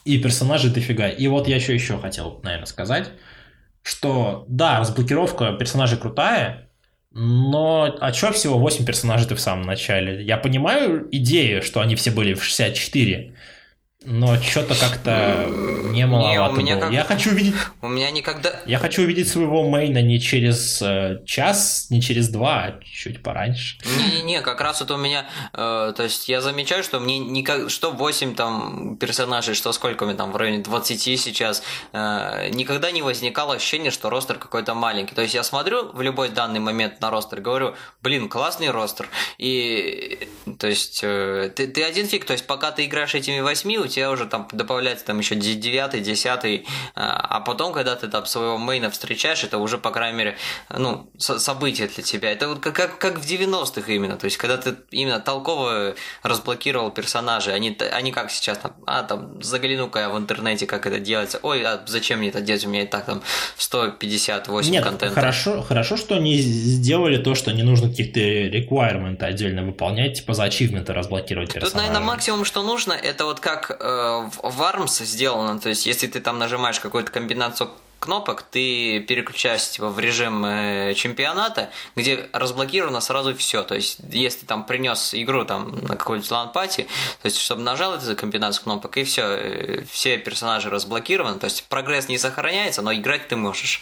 И персонажей дофига. И вот я еще еще хотел, наверное, сказать, что да, разблокировка персонажей крутая, но а чё всего 8 персонажей ты в самом начале? Я понимаю идею, что они все были в 64, но что-то как-то не маловато не, было. Как... Я хочу увидеть... У меня никогда... Я хочу увидеть своего мейна не через э, час, не через два, а чуть пораньше. Не-не-не, как раз вот у меня... Э, то есть я замечаю, что мне никак... Что 8 там персонажей, что сколько мне там в районе 20 сейчас, э, никогда не возникало ощущение, что ростер какой-то маленький. То есть я смотрю в любой данный момент на ростер, говорю, блин, классный ростер. И... То есть э, ты, ты один фиг, то есть пока ты играешь этими 8, у тебя уже там добавляется там еще 9, 10, а потом, когда ты там своего мейна встречаешь, это уже, по крайней мере, ну, событие для тебя. Это вот как, как в 90-х именно, то есть, когда ты именно толково разблокировал персонажей, они, они как сейчас там, а, там, загляну-ка я в интернете, как это делается, ой, а зачем мне это делать, у меня и так там 158 Нет, контента. хорошо, хорошо, что они сделали то, что не нужно каких-то requirements отдельно выполнять, типа за ачивменты разблокировать персонажа. Тут, наверное, максимум, что нужно, это вот как э, в ARMS сделано, то есть если ты там нажимаешь какую-то комбинацию кнопок, ты переключаешься типа, в режим э, чемпионата, где разблокировано сразу все. То есть, если там принес игру там, на какой-нибудь лан-пати, то есть, чтобы нажал эту комбинацию кнопок, и все, э, все персонажи разблокированы. То есть, прогресс не сохраняется, но играть ты можешь.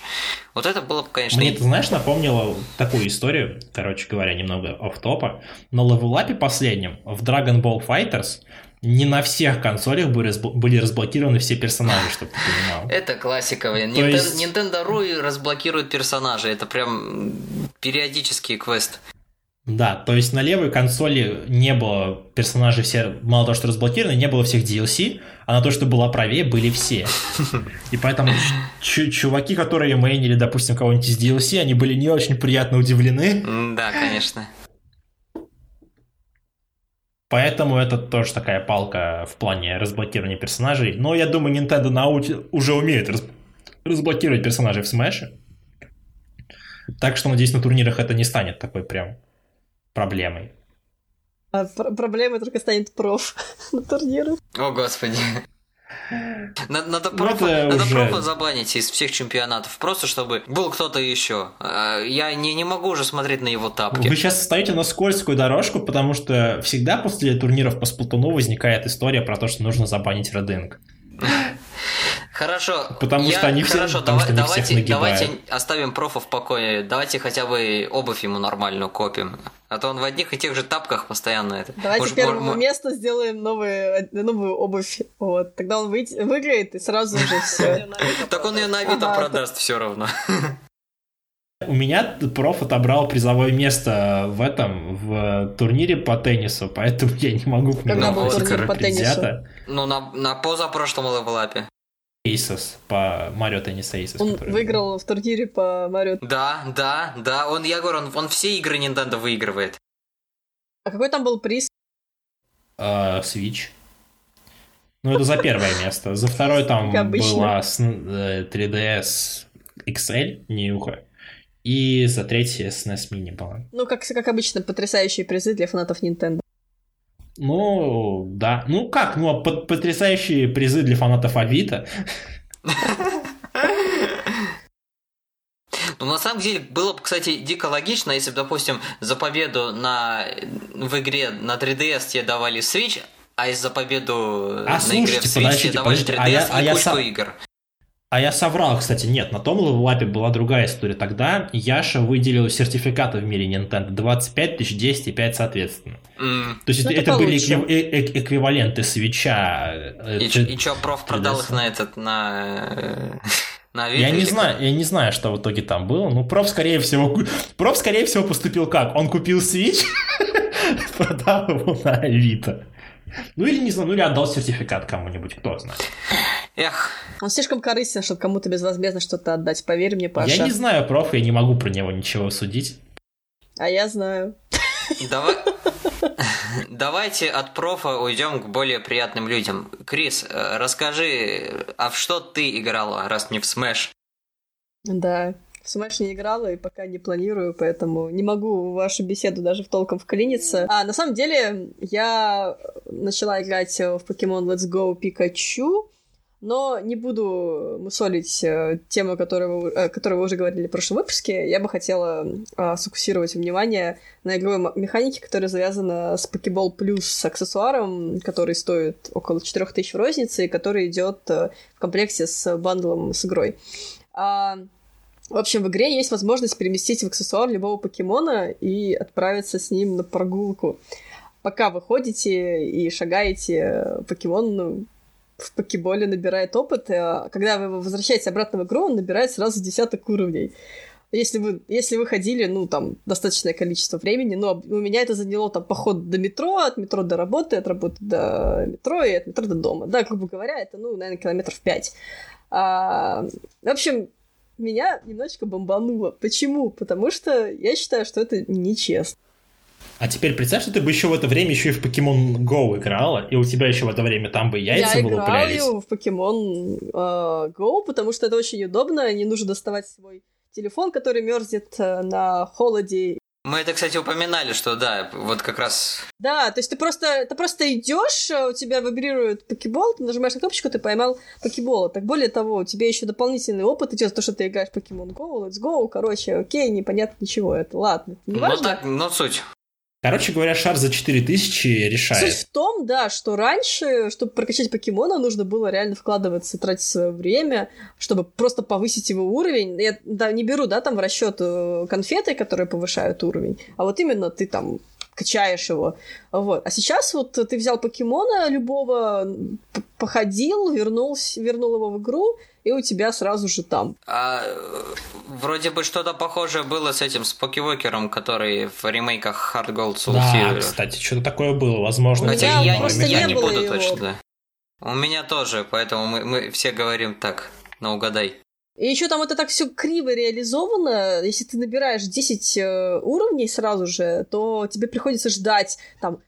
Вот это было, конечно... Мне, ты знаешь, напомнило такую историю, короче говоря, немного оф топа На левелапе последнем в Dragon Ball Fighters не на всех консолях были разблокированы все персонажи, чтобы ты понимал. Это классика, блин. Nintendo, есть... Nintendo RU разблокирует персонажи. Это прям периодический квест. Да, то есть на левой консоли не было персонажей все, мало того, что разблокированы, не было всех DLC, а на то, что было правее, были все. И поэтому чуваки, которые мейнили, допустим, кого-нибудь из DLC, они были не очень приятно удивлены. Да, конечно. Поэтому это тоже такая палка в плане разблокирования персонажей. Но я думаю, Nintendo научи... уже умеет раз... разблокировать персонажей в Smash. Так что, надеюсь, на турнирах это не станет такой прям проблемой. А пр- проблемой только станет проф на турнирах. О, господи. Надо, надо, ну, профа, надо уже... профа забанить из всех чемпионатов, просто чтобы был кто-то еще. А, я не, не могу уже смотреть на его тапки. Вы сейчас стоите на скользкую дорожку, потому что всегда после турниров по Сплатуну возникает история про то, что нужно забанить Рединг. Хорошо. Потому я, что они все, хорошо, потому давай, что они давайте, всех нагибают. давайте оставим профа в покое. Давайте хотя бы обувь ему нормальную копим. А то он в одних и тех же тапках постоянно это. Давайте Может, первого мо- мо- места сделаем новые, новую обувь. Вот. Тогда он выйдет- выиграет, и сразу же все. Так он ее на Авито продаст все равно. У меня проф отобрал призовое место в этом, в турнире по теннису, поэтому я не могу к Когда был турнир по теннису? Ну, на, на позапрошлом левелапе. Aces, по Марио Теннис Aces. Он который выиграл в турнире по Марио. Да, да, да. Он, я говорю, он, он все игры Nintendo выигрывает. А какой там был приз? А, Switch. Ну, это за первое место. За второе там была с- э, 3DS XL, Нюха. И за третье SNES Mini была. Ну, как, как обычно, потрясающие призы для фанатов Nintendo. Ну, да. Ну как, ну, а потрясающие призы для фанатов Авито. Ну, на самом деле, было бы, кстати, дико логично, если бы, допустим, за победу на, в игре на 3DS тебе давали Switch, а за победу на игре в слушайте, Switch тебе давали подождите, 3DS а я- а и я кучку сам- игр. А я соврал, кстати, нет, на том левелапе была другая история. Тогда Яша выделил сертификаты в мире Nintendo 25 тысяч, 10 и 5 соответственно. М. То есть Ну, это, это были э- э- эквиваленты свеча. э, И, чё- и чё, проф продал 3DS? их на этот, на... на Авито Я не знаю, я не знаю, что в итоге там было. Ну, проф, скорее всего, проф, скорее всего, поступил как? Он купил Switch, продал его на Авито. Ну или не знаю, ну или отдал сертификат кому-нибудь, кто знает. Эх, Он слишком корыстен, чтобы кому-то безвозмездно что-то отдать. Поверь мне, Паша. Я не знаю проф, я не могу про него ничего судить. А я знаю. давай... Давайте от профа уйдем к более приятным людям. Крис, э, расскажи, а в что ты играла, раз не в Smash? Да. В Smash не играла и пока не планирую, поэтому не могу вашу беседу даже в толком вклиниться. А, на самом деле, я начала играть в Pokemon Let's Go Pikachu, но не буду мусолить э, тему, которую вы, э, которую вы уже говорили в прошлом выпуске. Я бы хотела э, сфокусировать внимание на игровой механике, которая завязана с Pokeball Plus с аксессуаром, который стоит около 4000 в рознице и который идет э, в комплекте с бандлом с игрой. А, в общем, в игре есть возможность переместить в аксессуар любого покемона и отправиться с ним на прогулку. Пока вы ходите и шагаете, покемон ну, в покеболе набирает опыт, а когда вы его возвращаете обратно в игру, он набирает сразу десяток уровней. Если вы, если вы ходили, ну, там, достаточное количество времени, но у меня это заняло, там, поход до метро, от метро до работы, от работы до метро и от метро до дома. Да, грубо говоря, это, ну, наверное, километров пять. А, в общем, меня немножечко бомбануло. Почему? Потому что я считаю, что это нечестно. А теперь представь, что ты бы еще в это время еще и в Pokemon Go играла, и у тебя еще в это время там бы яйца я вылуплялись. играю в Pokemon э, Go, потому что это очень удобно, не нужно доставать свой телефон, который мерзнет э, на холоде. Мы это, кстати, упоминали, что да, вот как раз Да, то есть ты просто, ты просто идешь, у тебя вибрирует покебол, ты нажимаешь на кнопочку, ты поймал покебола. Так более того, у тебя еще дополнительный опыт идет, то, что ты играешь Pokemon Go, Let's Go, короче, окей, непонятно ничего, это ладно, не Ну важно. так, но суть. Короче говоря, шар за 4000 решает. Суть в том, да, что раньше, чтобы прокачать покемона, нужно было реально вкладываться, тратить свое время, чтобы просто повысить его уровень. Я да, не беру, да, там в расчет э, конфеты, которые повышают уровень, а вот именно ты там качаешь его. Вот. А сейчас вот ты взял покемона любого, походил, вернулся, вернул его в игру, и у тебя сразу же там. А, вроде бы что-то похожее было с этим, с Покевокером, который в ремейках Hard Gold Soul Да, Silver. кстати, что-то такое было, возможно. Хотя я, просто я не не буду его. точно, да. У меня тоже, поэтому мы, мы все говорим так, на угадай. И еще там это так все криво реализовано. Если ты набираешь 10 э, уровней сразу же, то тебе приходится ждать там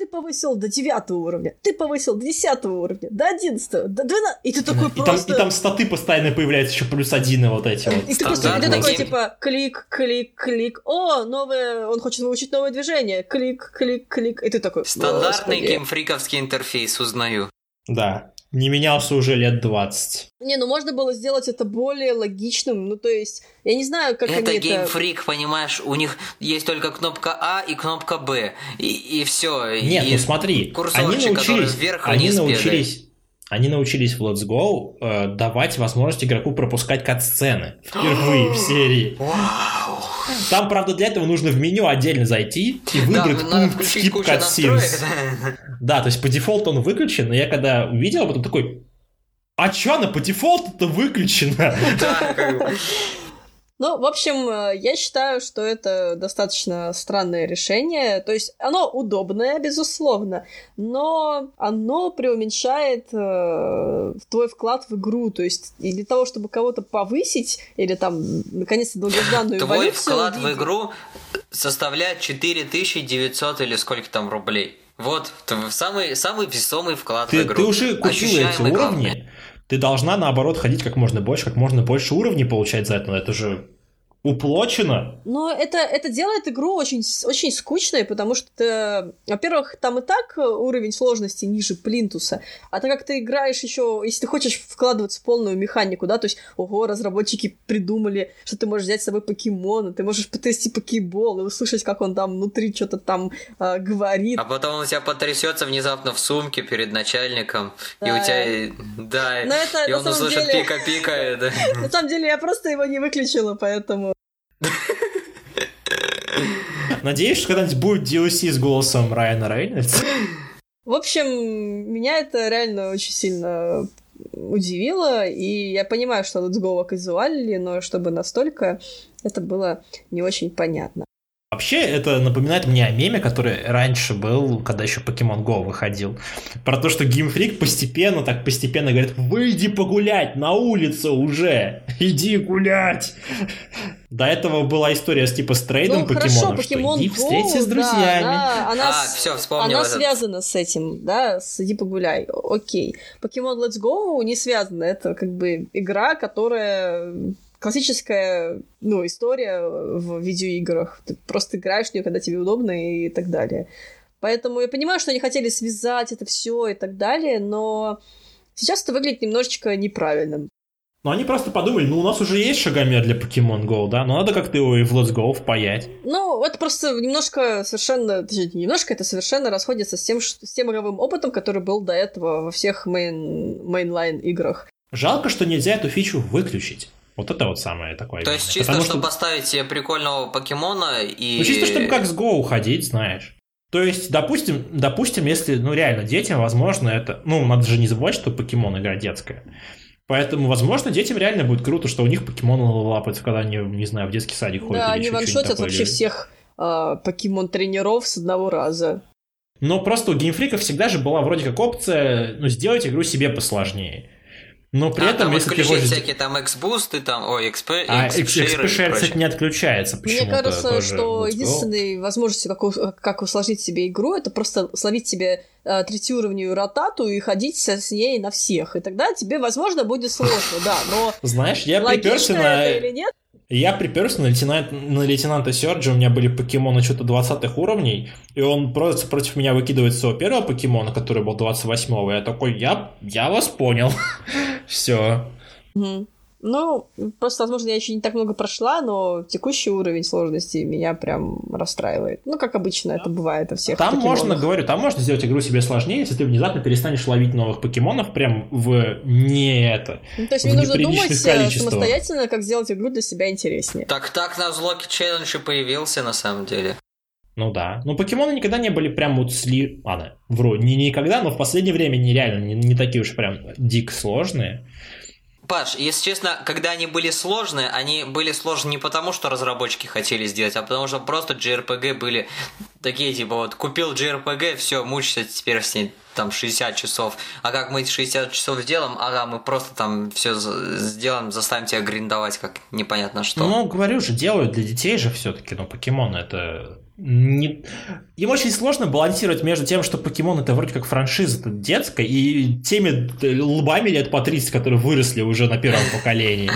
ты повысил до 9 уровня, ты повысил до 10 уровня, до 11, до 12, и ты такой и, там, просто... и там статы постоянно появляются еще плюс один и вот эти вот. И ты просто и ты такой, типа, клик, клик, клик, о, новое, он хочет выучить новое движение, клик, клик, клик, и ты такой, Стандартный геймфриковский интерфейс, узнаю. Да, не менялся уже лет 20. Не, ну можно было сделать это более логичным, ну то есть, я не знаю, как это они геймфрик, понимаешь, у них есть только кнопка А и кнопка Б, и, и все. Нет, и ну смотри, они научились, вверх они вниз научились, они научились в Let's Go э, давать возможность игроку пропускать кат-сцены впервые в серии. Вау! Там, правда, для этого нужно в меню отдельно зайти и выбрать да, пункт Skip Cutscenes. Да, то есть по дефолту он выключен, но я когда увидел, потом такой, а чё она по дефолту-то выключена? Да, как бы. Ну, в общем, э, я считаю, что это достаточно странное решение. То есть оно удобное, безусловно, но оно преуменьшает э, твой вклад в игру. То есть и для того, чтобы кого-то повысить или там наконец-то долгожданную Твой эволюцию вклад в игру составляет 4900 или сколько там рублей. Вот, самый, самый весомый вклад в Ты, игру. ты уже купила эти Ощущаемый, главное. Ты должна, наоборот, ходить как можно больше, как можно больше уровней получать за это. Но это же уплочено. Но это, это делает игру очень, очень скучной, потому что, во-первых, там и так уровень сложности ниже плинтуса, а так как ты играешь еще, если ты хочешь вкладываться в полную механику, да, то есть, ого, разработчики придумали, что ты можешь взять с собой покемона, ты можешь потрясти покебол и услышать, как он там внутри что-то там а, говорит. А потом он у тебя потрясется внезапно в сумке перед начальником, и Да. у тебя, да, Но это, и он услышит деле- пика-пика, да. На самом деле, я просто его не выключила, поэтому... Надеюсь, что когда-нибудь будет DLC с голосом Райана Рейнольдса. В общем, меня это реально очень сильно удивило, и я понимаю, что Let's Go казуалили, но чтобы настолько, это было не очень понятно. Вообще, это напоминает мне о меме, который раньше был, когда еще Pokemon Go выходил. Про то, что Game Freak постепенно, так постепенно говорит, выйди погулять на улицу уже, иди гулять. До этого была история с типа с трейдом ну, хорошо, покемонов, что иди Go, встреться с да, друзьями. она, А, с- все, вспомнил она этот. связана с этим, да, с «Иди погуляй», окей. Pokemon Let's Go не связана, это как бы игра, которая классическая, ну, история в видеоиграх. Ты просто играешь в нее, когда тебе удобно и так далее. Поэтому я понимаю, что они хотели связать это все и так далее, но сейчас это выглядит немножечко неправильно. Но они просто подумали, ну у нас уже есть шагомер для Pokemon Go, да, но надо как-то его и в Let's Go впаять. Ну, это просто немножко совершенно, точнее, не немножко, это совершенно расходится с тем, с тем игровым опытом, который был до этого во всех main, mainline играх. Жалко, что нельзя эту фичу выключить. Вот это вот самое такое. То есть чисто, Потому чтобы поставить себе прикольного покемона и... Ну, чисто, чтобы как с Go ходить, знаешь. То есть, допустим, допустим, если, ну, реально, детям, возможно, это... Ну, надо же не забывать, что покемон игра детская. Поэтому, возможно, детям реально будет круто, что у них покемоны лапаются, когда они, не знаю, в детский садик ходят. да, они ваншотят вообще всех а, покемон-тренеров с одного раза. Но просто у геймфриков всегда же была вроде как опция, ну, сделать игру себе посложнее. Но при А, этом, там если ты хочешь... всякие там X-бусты, там, ой, XP, А XP Share, кстати, не отключается Мне почему-то кажется, тоже что в Let's Go. единственной возможностью, как, у- как усложнить себе игру, это просто словить себе э, третьеуровневую ротату и ходить со- с ней на всех. И тогда тебе, возможно, будет сложно, да, но Знаешь, я приперся на... это или нет? Я приперся на, лейтенант, на лейтенанта Серджа, у меня были покемоны что-то 20 уровней, и он просто против меня выкидывает своего первого покемона, который был 28-го, я такой, я, я вас понял. Все. Ну, просто, возможно, я еще не так много прошла, но текущий уровень сложности меня прям расстраивает. Ну, как обычно это бывает во всех Там покемонах. можно, говорю, там можно сделать игру себе сложнее, если ты внезапно перестанешь ловить новых покемонов прям в не это. Ну, то есть мне нужно думать э, количествах. самостоятельно, как сделать игру для себя интереснее. Так так на взлоке челлендж и появился на самом деле. Ну да. Но покемоны никогда не были прям вот сли... Ладно, вру, не никогда, но в последнее время нереально, не, не такие уж прям дико сложные. Паш, если честно, когда они были сложные, они были сложные не потому, что разработчики хотели сделать, а потому что просто JRPG были такие, типа, вот, купил JRPG, все, мучишься теперь с ней там 60 часов. А как мы эти 60 часов сделаем? Ага, мы просто там все сделаем, заставим тебя гриндовать, как непонятно что. Ну, говорю же, делают для детей же все-таки, но покемоны это... Не... Им очень сложно балансировать между тем, что покемон это вроде как франшиза детская, и теми лбами лет по 30, которые выросли уже на первом поколении.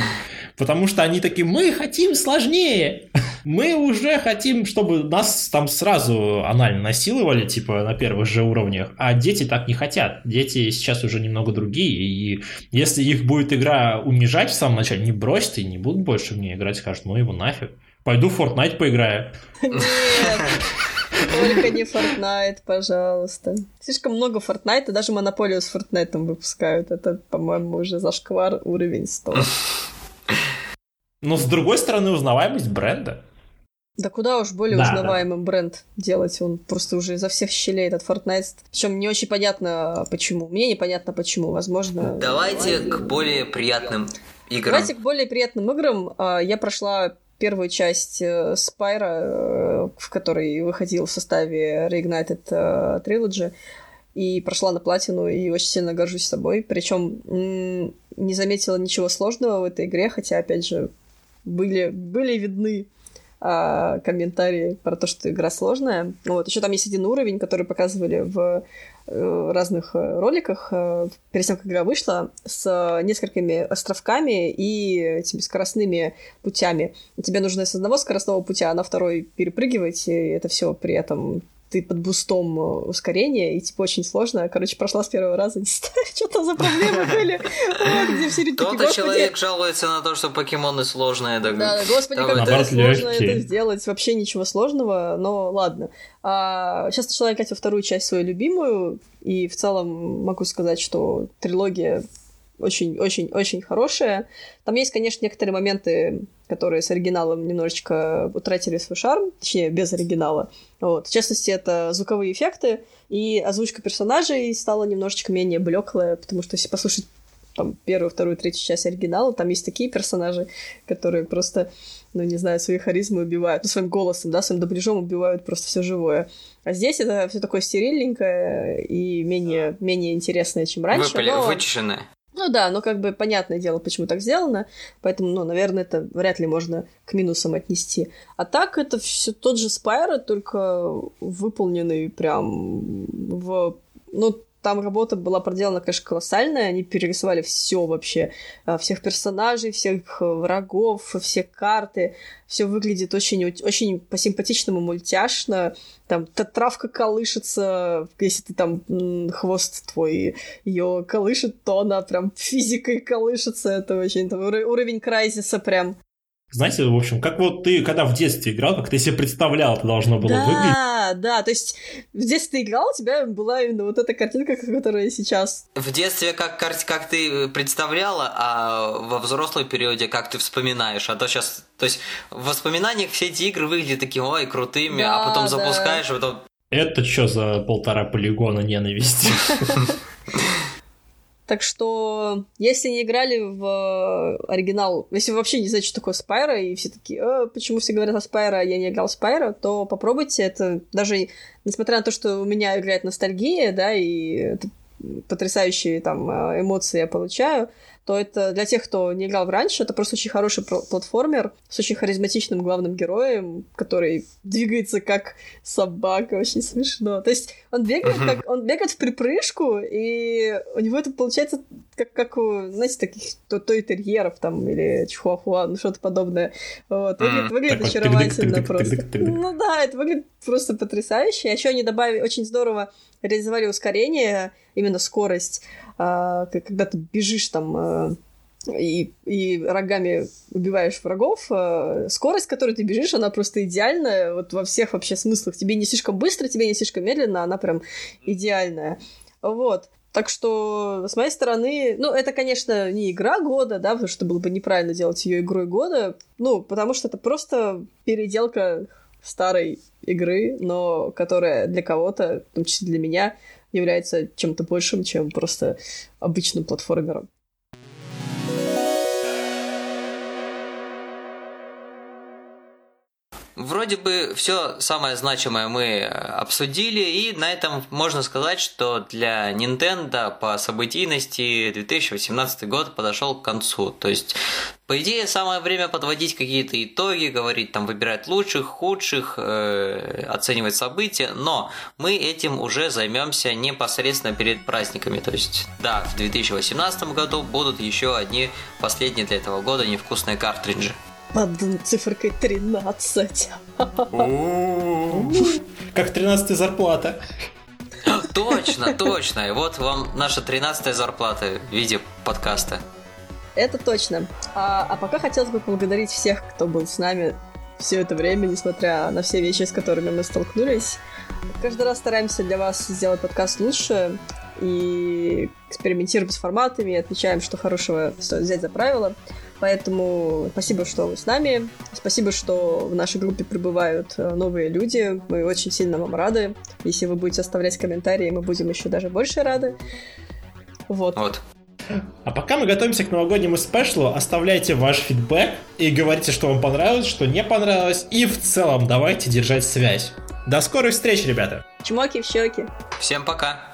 Потому что они такие, мы хотим сложнее. Мы уже хотим, чтобы нас там сразу анально насиловали, типа, на первых же уровнях. А дети так не хотят. Дети сейчас уже немного другие. И если их будет игра унижать в самом начале, не бросят и не будут больше в нее играть, скажут, ну его нафиг. Пойду в Fortnite поиграю. Нет. Только не Fortnite, пожалуйста. Слишком много Fortnite, даже Монополию с Fortnite выпускают. Это, по-моему, уже зашквар уровень 100. Но с другой стороны, узнаваемость бренда. Да куда уж более да, узнаваемым да. бренд делать, он просто уже изо всех щелей этот Fortnite. Причем не очень понятно почему. Мне непонятно почему, возможно. Давайте к более приятным играм. Давайте к более приятным играм. А, я прошла первую часть Спайра, э, э, в которой выходил в составе Reignited э, Trilogy, и прошла на платину, и очень сильно горжусь собой. Причем не заметила ничего сложного в этой игре, хотя, опять же, были, были видны а, комментарии про то, что игра сложная. Вот. Еще там есть один уровень, который показывали в э, разных э, роликах э, перед тем, как игра вышла, с несколькими островками и этими скоростными путями. тебе нужно с одного скоростного путя на второй перепрыгивать, и это все при этом ты под бустом э, ускорения, и типа очень сложно. Короче, прошла с первого раза, не знаю, что там за проблемы были. где все Кто-то человек жалуется на то, что покемоны сложные. Да, да господи, как это сложно это сделать. Вообще ничего сложного, но ладно. А, сейчас начала играть во вторую часть свою любимую, и в целом могу сказать, что трилогия очень-очень-очень хорошая. Там есть, конечно, некоторые моменты, которые с оригиналом немножечко утратили свой шарм, точнее, без оригинала. Вот. В частности, это звуковые эффекты, и озвучка персонажей стала немножечко менее блеклая, потому что если послушать там, первую, вторую, третью часть оригинала, там есть такие персонажи, которые просто, ну, не знаю, своей харизмой убивают, ну, своим голосом, да, своим дубляжом убивают просто все живое. А здесь это все такое стерильненькое и менее, менее интересное, чем раньше. Выпали, но... Вычищенное. Ну да, но как бы понятное дело, почему так сделано, поэтому, ну, наверное, это вряд ли можно к минусам отнести. А так это все тот же Спайра, только выполненный прям в, ну, там работа была проделана, конечно, колоссальная. Они перерисовали все вообще. А, всех персонажей, всех врагов, все карты. Все выглядит очень, очень по-симпатичному мультяшно. Там травка колышется, если ты там хвост твой ее колышет, то она прям физикой колышется. Это очень там, уровень Крайзиса прям. Знаете, в общем, как вот ты, когда в детстве играл, как ты себе представлял, это должно было да, выглядеть. Да, да, то есть в детстве ты играл, у тебя была именно вот эта картинка, которая сейчас. В детстве как, как ты представляла, а во взрослом периоде как ты вспоминаешь, а то сейчас... То есть в воспоминаниях все эти игры выглядят такими, ой, крутыми, а да, а потом да. запускаешь, а потом... Это что за полтора полигона ненависти? Так что, если не играли в э, оригинал, если вы вообще не знаете, что такое Spyro, и все такие, э, почему все говорят о Spyro, а я не играл в Spyro, то попробуйте. Это даже, несмотря на то, что у меня играет ностальгия, да, и это потрясающие там э, эмоции я получаю, то это для тех, кто не играл раньше, это просто очень хороший платформер с очень харизматичным главным героем, который двигается как собака, очень смешно. То есть он бегает, uh-huh. как, он бегает в припрыжку, и у него это получается как, как у, знаете, таких то, то терьеров там, или чихуахуа, ну что-то подобное. Вот. Выглядит, выглядит очаровательно просто. Ну да, это выглядит просто потрясающе. А еще они добавили, очень здорово реализовали ускорение, именно скорость, когда ты бежишь там а, и, и рогами убиваешь врагов, а, скорость, которой ты бежишь, она просто идеальная вот во всех вообще смыслах. Тебе не слишком быстро, тебе не слишком медленно, она прям идеальная. Вот. Так что, с моей стороны, ну, это, конечно, не игра года, да, потому что было бы неправильно делать ее игрой года, ну, потому что это просто переделка старой игры, но которая для кого-то, в том числе для меня, является чем-то большим, чем просто обычным платформером. Вроде бы все самое значимое мы обсудили, и на этом можно сказать, что для Nintendo по событийности 2018 год подошел к концу. То есть, по идее, самое время подводить какие-то итоги, говорить там, выбирать лучших, худших, э, оценивать события, но мы этим уже займемся непосредственно перед праздниками. То есть, да, в 2018 году будут еще одни последние для этого года невкусные картриджи под циферкой 13. Как 13 зарплата. Точно, точно. И вот вам наша 13 зарплата в виде подкаста. Это точно. А, а пока хотелось бы поблагодарить всех, кто был с нами все это время, несмотря на все вещи, с которыми мы столкнулись. Каждый раз стараемся для вас сделать подкаст лучше и экспериментируем с форматами, отмечаем, что хорошего стоит взять за правило. Поэтому спасибо, что вы с нами. Спасибо, что в нашей группе прибывают э, новые люди. Мы очень сильно вам рады. Если вы будете оставлять комментарии, мы будем еще даже больше рады. Вот. Вот. А пока мы готовимся к новогоднему спешлу, оставляйте ваш фидбэк и говорите, что вам понравилось, что не понравилось. И в целом давайте держать связь. До скорых встреч, ребята! Чмоки в щеки. Всем пока.